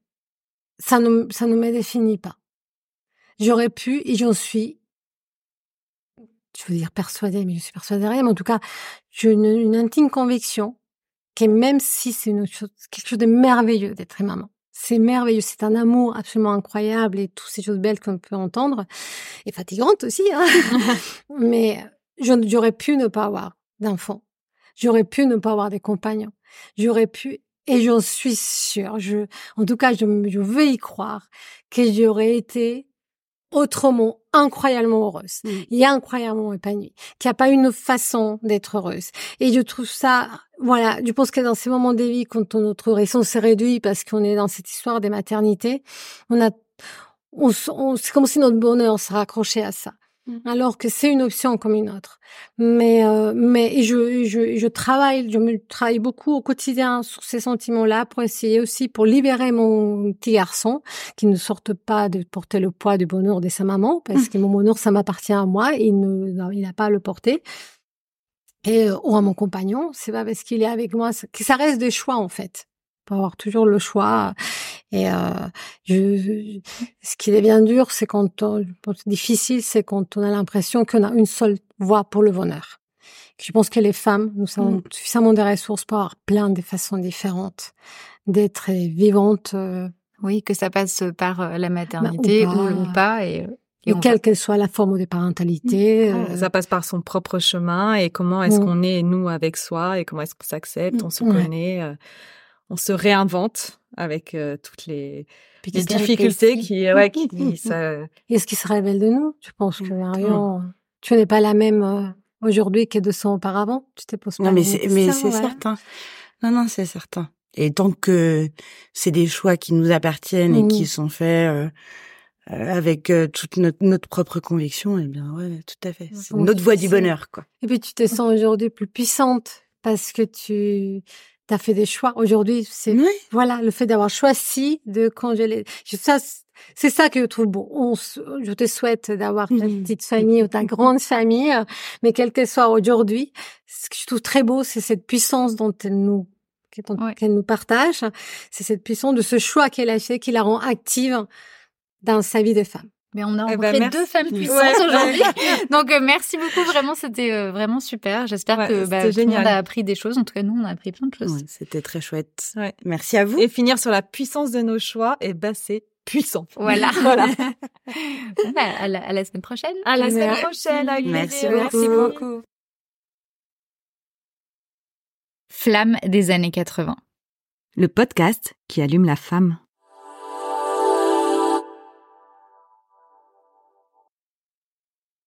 ça ne ça ne me définit pas. J'aurais pu et j'en suis, je veux dire persuadée, mais je suis persuadée rien, mais en tout cas, j'ai une, une intime conviction que même si c'est une chose, quelque chose de merveilleux d'être maman, c'est merveilleux, c'est un amour absolument incroyable et toutes ces choses belles qu'on peut entendre, et fatigantes aussi, hein. [LAUGHS] Mais j'aurais pu ne pas avoir d'enfants, j'aurais pu ne pas avoir des compagnons, j'aurais pu, et j'en suis sûre, je, en tout cas, je, je veux y croire, que j'aurais été autrement incroyablement heureuse mmh. et incroyablement épanouie, qu'il n'y a pas une façon d'être heureuse. Et je trouve ça, voilà, je pense que dans ces moments de vie, quand notre raison s'est réduite parce qu'on est dans cette histoire des maternités, on a, on, c'est comme si notre bonheur se raccrochait à ça. Mmh. alors que c'est une option comme une autre. Mais euh, mais je, je je travaille, je me travaille beaucoup au quotidien sur ces sentiments-là pour essayer aussi pour libérer mon petit garçon qui ne sorte pas de porter le poids du bonheur de sa maman parce mmh. que mon bonheur ça m'appartient à moi, il ne il n'a pas à le porter. Et euh, ou à mon compagnon, c'est pas parce qu'il est avec moi que ça reste des choix en fait. Pour avoir toujours le choix et euh, je, ce qui devient dur, c'est quand on, difficile, c'est quand on a l'impression qu'on a une seule voie pour le bonheur. Je pense que les femmes, nous avons mmh. suffisamment de ressources pour avoir plein de façons différentes d'être vivantes. Euh, oui, que ça passe par euh, la maternité bah, ou, pas. et, et, quelle qu'elle soit la forme de parentalité. Mmh. Ça passe par son propre chemin et comment est-ce mmh. qu'on est, nous, avec soi et comment est-ce qu'on s'accepte, on se connaît, on se réinvente avec euh, toutes les, les difficultés qui, ouais, qui, ça... Et ce qui se révèle de nous, je pense que Marion, tu n'es pas la même euh, aujourd'hui que 200 ans auparavant? Tu t'es posé Non, mais c'est, mais c'est certain. Non, non, c'est certain. Et tant que c'est des choix qui nous appartiennent et qui mmh. sont faits euh, avec toute notre, notre, propre conviction, eh bien, ouais, tout à fait. C'est notre voie du bonheur, quoi. Et puis tu te sens aujourd'hui plus puissante parce que tu tu as fait des choix. Aujourd'hui, c'est voilà le fait d'avoir choisi de congeler. Ça, c'est ça que je trouve beau. On, je te souhaite d'avoir ta mmh. petite famille ou ta grande famille, mais quel que soit aujourd'hui, ce que je trouve très beau, c'est cette puissance dont elle nous qu'elle nous partage. C'est cette puissance de ce choix qu'elle a fait, qui la rend active dans sa vie de femme. Mais on a eh ben, rencontré deux femmes puissantes aujourd'hui. [LAUGHS] Donc euh, merci beaucoup, vraiment c'était euh, vraiment super. J'espère que bah, tout le monde a appris des choses. En tout cas, nous on a appris plein de choses. c'était très chouette. Merci à vous. Et finir sur la puissance de nos choix, et bah c'est puissant. Voilà. [LAUGHS] voilà. [LAUGHS] Bah, à, la, à, la, semaine prochaine. À la semaine prochaine. Merci beaucoup. Merci beaucoup. Flamme des années 80. Le podcast qui allume la femme.